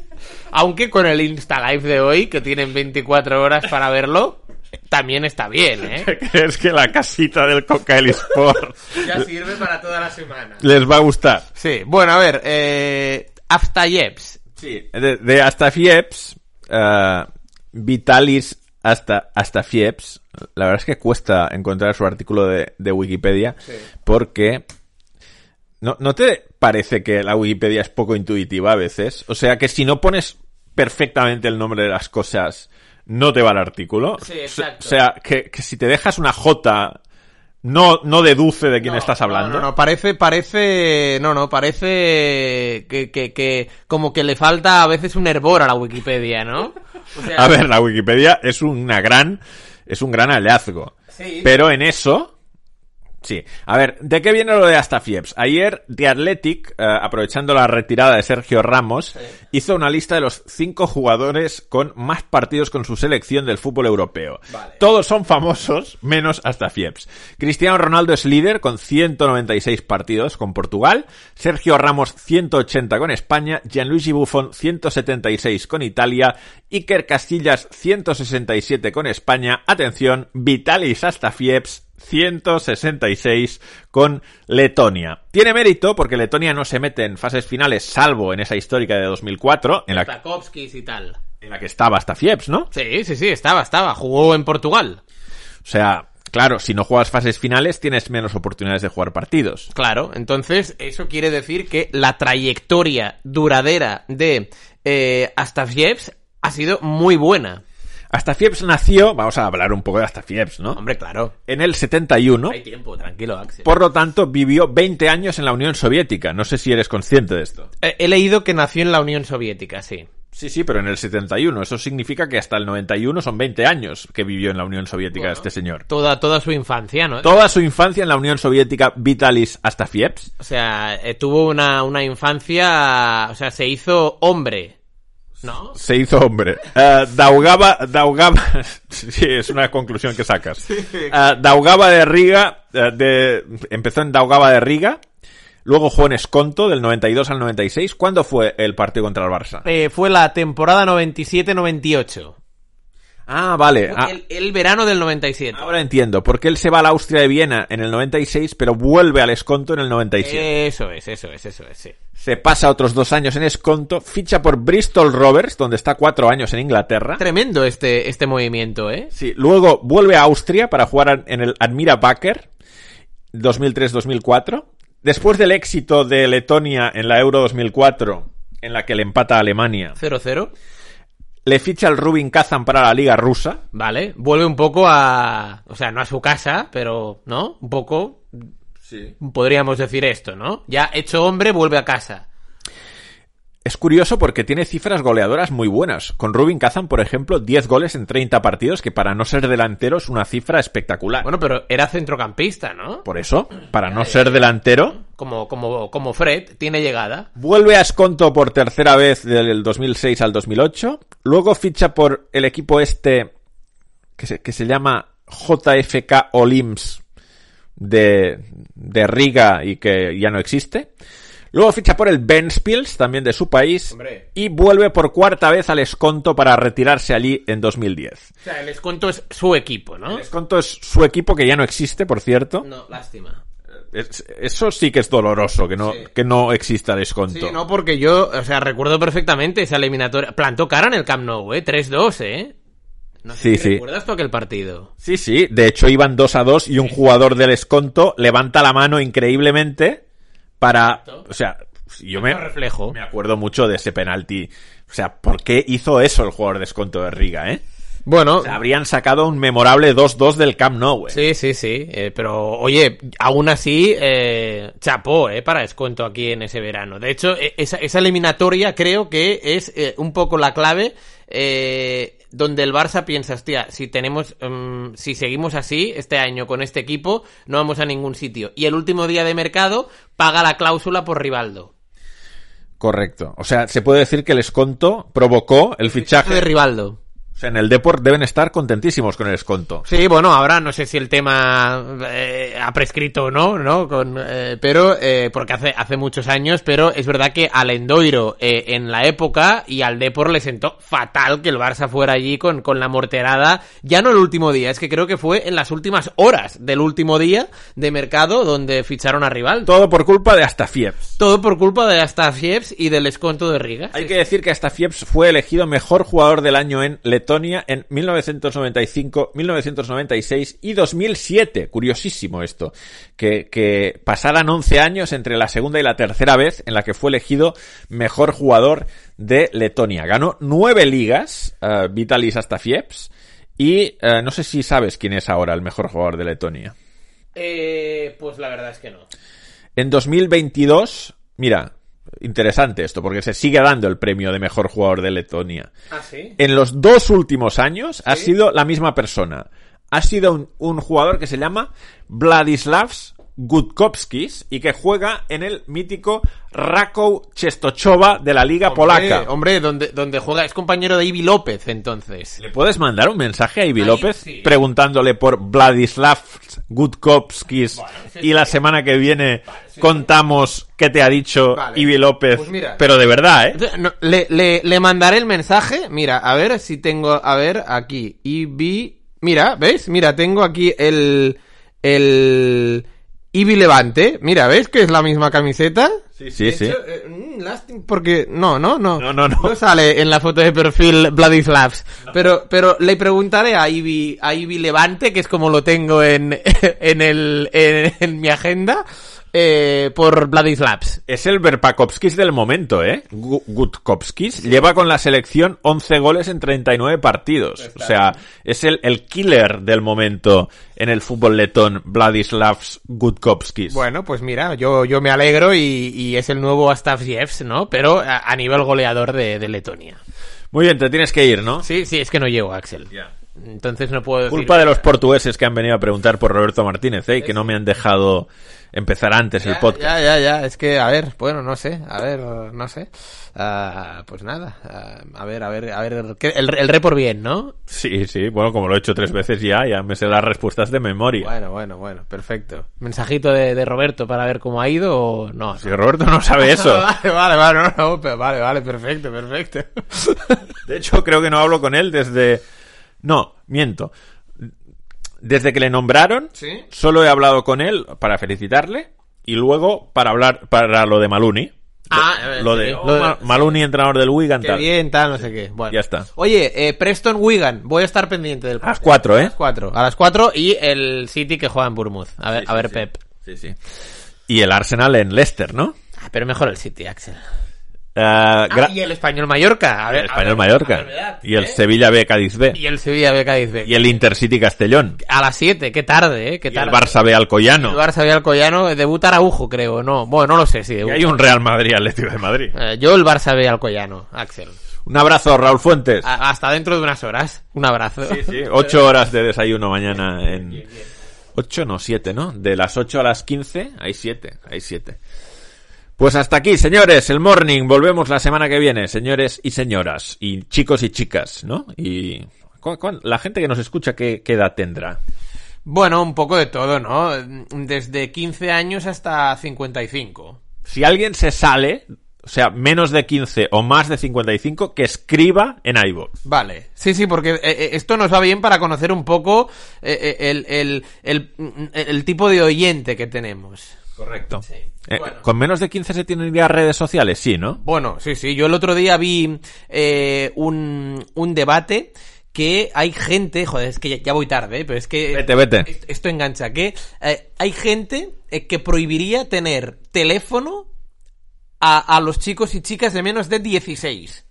Aunque con el Insta Live de hoy, que tienen 24 horas para verlo, también está bien, ¿eh? ¿Crees que la casita del Cocael Sport Ya sirve para toda la semana. les va a gustar? Sí, bueno, a ver, eh, Aftayeps. Sí. De, de hasta Fieps, eh, Vitalis hasta, hasta Fieps, la verdad es que cuesta encontrar su artículo de, de Wikipedia porque... ¿no, ¿No te parece que la Wikipedia es poco intuitiva a veces? O sea, que si no pones perfectamente el nombre de las cosas, no te va el artículo. Sí, exacto. O sea, que, que si te dejas una J, no, no deduce de quién No, estás hablando. No, no, no, parece, parece, no, no, parece que, que, que como que le falta a veces un hervor a la Wikipedia, ¿no? O sea, A ver, la Wikipedia es una gran, es un gran hallazgo. Sí. Pero en eso, sí. A ver, ¿de qué viene lo de hasta Fieps? Ayer The Athletic, eh, aprovechando la retirada de Sergio Ramos, hizo una lista de los cinco jugadores con más partidos con su selección del fútbol europeo. Vale. Todos son famosos, menos hasta Fieps. Cristiano Ronaldo es líder con 196 partidos con Portugal, Sergio Ramos 180 con España, Gianluigi Buffon 176 con Italia, Iker Castillas 167 con España, atención, Vitalis hasta Fieps 166 con Letonia. Tiene mérito porque Letonia no se mete en fases finales salvo en esa histórica de 2004 en la, y tal. en la que estaba hasta Fieps, ¿no? Sí, sí, sí, estaba, estaba. Jugó en Portugal. O sea, claro, si no juegas fases finales tienes menos oportunidades de jugar partidos. Claro, entonces eso quiere decir que la trayectoria duradera de eh, Astafjevs ha sido muy buena. Astafjevs nació, vamos a hablar un poco de Astafjevs, ¿no? Hombre, claro. En el 71. Hay tiempo, tranquilo, Axel. Por lo tanto, vivió 20 años en la Unión Soviética. No sé si eres consciente de esto. Eh, he leído que nació en la Unión Soviética, sí. Sí, sí, pero en el 71. Eso significa que hasta el 91 son 20 años que vivió en la Unión Soviética este señor. Toda, toda su infancia, ¿no? Toda su infancia en la Unión Soviética, Vitalis Astafjevs. O sea, eh, tuvo una, una infancia... O sea, se hizo hombre. ¿No? Se hizo hombre. Uh, Daugava, Daugava, sí, es una conclusión que sacas. Uh, Daugava de Riga, uh, de, empezó en Daugava de Riga, luego jugó en Esconto del 92 al 96. ¿Cuándo fue el partido contra el Barça? Eh, fue la temporada 97-98. Ah, vale. Ah, El, el verano del 97. ahora entiendo, porque él se va a la Austria de Viena en el 96, pero vuelve al Esconto en el 97. Eso es, eso es, eso es, sí. Se pasa otros dos años en Esconto, ficha por Bristol Rovers, donde está cuatro años en Inglaterra. Tremendo este, este movimiento, ¿eh? Sí, luego vuelve a Austria para jugar en el Admira Wacker 2003-2004. Después del éxito de Letonia en la Euro 2004, en la que le empata a Alemania, 0-0. Le ficha el Rubin Kazan para la Liga Rusa. Vale. Vuelve un poco a... O sea, no a su casa, pero, ¿no? Un poco... Sí. Podríamos decir esto, ¿no? Ya hecho hombre, vuelve a casa. Es curioso porque tiene cifras goleadoras muy buenas. Con Rubin Kazan, por ejemplo, 10 goles en 30 partidos, que para no ser delantero es una cifra espectacular. Bueno, pero era centrocampista, ¿no? por eso, para no ser delantero, Como, como, como Fred, tiene llegada. Vuelve a Esconto por tercera vez del 2006 al 2008. Luego ficha por el equipo este que se, que se llama JFK Olims de, de Riga y que ya no existe. Luego ficha por el Ventspils, también de su país. Hombre. Y vuelve por cuarta vez al Esconto para retirarse allí en 2010. O sea, el Esconto es su equipo, ¿no? El Esconto es su equipo que ya no existe, por cierto. No, lástima. Es- eso sí que es doloroso, que no, Sí. que no exista el Esconto. Sí, no, porque yo, o sea, recuerdo perfectamente esa eliminatoria. Plantó cara en el Camp Nou, ¿eh? 3-2, ¿eh? No sé Sí, si sí. ¿Recuerdas tú aquel partido? Sí, sí, de hecho iban 2 a 2 y un jugador del Esconto levanta la mano increíblemente para... Exacto. O sea, yo me, reflejo. me acuerdo mucho de ese penalti. O sea, ¿por qué hizo eso el jugador de Esconto de Riga, eh? Bueno, O sea, habrían sacado un memorable 2-2 del Camp Nou, eh. sí, sí, sí. eh, pero, oye, aún así, eh, chapó, ¿eh? Para descuento aquí en ese verano. De hecho, e- esa, esa eliminatoria creo que es eh, un poco la clave eh, donde el Barça piensa, hostia, si tenemos, mm, si seguimos así este año con este equipo, no vamos a ningún sitio. Y el último día de mercado paga la cláusula por Rivaldo. Correcto. O sea, se puede decir que el Esconto provocó el de fichaje. Rivaldo. O sea, en el Deport deben estar contentísimos con el Esconto. Sí, bueno, ahora no sé si el tema eh, ha prescrito o no, ¿no? Con, eh, pero, eh, porque hace, hace muchos años, pero es verdad que al Endoiro eh, en la época y al Depor le sentó fatal que el Barça fuera allí con, con la morterada, ya no el último día, es que creo que fue en las últimas horas del último día de mercado donde ficharon a Rival. Todo por culpa de Astafiev. Todo por culpa de Astafjevs y del esconto de Riga. Hay que decir que Astafiev fue elegido mejor jugador del año en Letonia en 1995, 1996 y 2007. Curiosísimo esto. Que, que pasaran 11 años entre la segunda y la tercera vez en la que fue elegido mejor jugador de Letonia. Ganó nueve ligas, eh, Vitalis Astafievs. Y eh, no sé si sabes quién es ahora el mejor jugador de Letonia. Eh, pues la verdad es que no. En 2022, mira, interesante esto, porque se sigue dando el premio de mejor jugador de Letonia. ¿Ah, sí? En los dos últimos años ha sido la misma persona. Ha sido un, un jugador que se llama Vladislavs Gutkowskis y que juega en el mítico Rakow Czestochowa de la Liga Polaca. Hombre, donde, donde juega, es compañero de Ivi López, entonces. ¿Le puedes mandar un mensaje a Ivi Ahí, López sí. preguntándole por Vladislav Gutkowskis y la semana que viene contamos qué te ha dicho Vale. Ivi López? Pues mira. Pero de verdad, ¿eh? No, le, le, le mandaré el mensaje. Mira, a ver si tengo. A ver, aquí. Ivi. Mira, ¿ves? Mira, tengo aquí el. El. Ivy Levante. Mira, ¿ves que es la misma camiseta? Sí, sí, sí. Eh, mm, lástima, porque no, no, no. No, no, no. sale en la foto de perfil Bloody Slaps. Pero, pero le preguntaré a Ivy, a Ivy Levante, que es como lo tengo en, en el, en mi agenda eh, por Slaps. Es el Verpakovskis del momento, ¿eh? Gutkovskis lleva con la selección 11 goles en 39 partidos. O sea, es el, el killer del momento en el fútbol letón, Vladislavs Gutkovskis. Bueno, pues mira, yo, yo me alegro y, es el nuevo Astavjevs, ¿no? Pero a, nivel goleador de, de, Letonia. Muy bien, te tienes que ir, ¿no? Sí, sí, es que no llego, Axel. Entonces no puedo decir... Culpa de los portugueses que han venido a preguntar por Roberto Martínez, ¿eh? Que no me han dejado empezar antes el podcast. Ya, ya, ya, es que, a ver, bueno, no sé, a ver, no sé. Uh, pues nada, uh, a ver, a ver, a ver, el, el re por bien, ¿no? Sí, sí, bueno, como lo he hecho tres veces ya, ya me sé las respuestas de memoria. Bueno, bueno, bueno, perfecto. ¿Mensajito de, de Roberto para ver cómo ha ido o no? Si Roberto no sabe eso. vale, vale, vale, no, no, vale, vale, perfecto, perfecto. de hecho, creo que no hablo con él desde... No, miento desde que le nombraron, solo he hablado con él para felicitarle y luego para hablar para lo de Maluni. Ah, lo, de, Maluni, entrenador del Wigan, Qué bien, tal, no sé qué. Bueno. Ya está. Oye, eh, Preston Wigan, voy a estar pendiente del A las cuatro, ¿eh? A las cuatro. A las cuatro y el City que juega en Bournemouth. A ver, a ver Pep. Sí, sí. Y el Arsenal en Leicester, ¿no? Ah, pero mejor el City, Axel. Eh, ah, y el Español Mallorca. el Español Mallorca. y el ¿eh? Sevilla B Cádiz B. Y el Sevilla B Cádiz B. Y el Intercity Castellón. A las 7, qué tarde, ¿eh? Qué tarde. Y el Barça B Alcoyano. El Barça B Alcoyano. Debuta Araujo, creo. No, bueno, no lo sé si debuta. Y hay un Real Madrid Atlético de Madrid. Eh, yo el Barça B Alcoyano, Axel. Un abrazo, Raúl Fuentes. hasta dentro de unas horas. Un abrazo. Sí, sí. Ocho horas de desayuno mañana en... Ocho, no, siete, ¿no? De las ocho a las quince hay siete. Hay siete. Pues hasta aquí, señores, el morning. Volvemos la semana que viene, señores y señoras, y chicos y chicas, ¿no? Y la gente que nos escucha, ¿qué, edad tendrá? Bueno, un poco de todo, ¿no? Desde 15 años hasta 55. Si alguien se sale, o sea, menos de 15 o más de 55, que escriba en iVoox. Vale. Sí, sí, porque eh, eh, esto nos va bien para conocer un poco eh, el, el, tipo de oyente que tenemos. Correcto. Eh, ¿Con menos de 15 se tienen ya redes sociales? Sí, ¿no? Bueno, sí, sí. Yo el otro día vi eh, un, un debate que hay gente, joder, es que ya, voy tarde, ¿eh? pero es que... Vete, vete. Esto engancha, que hay gente que prohibiría tener teléfono a, a los chicos y chicas de menos de 16.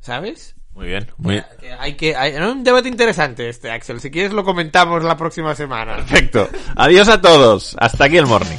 ¿Sabes? Muy bien, muy hay que hay un debate interesante este, Axel. Si quieres lo comentamos la próxima semana. Perfecto. Adiós a todos. Hasta aquí el morning.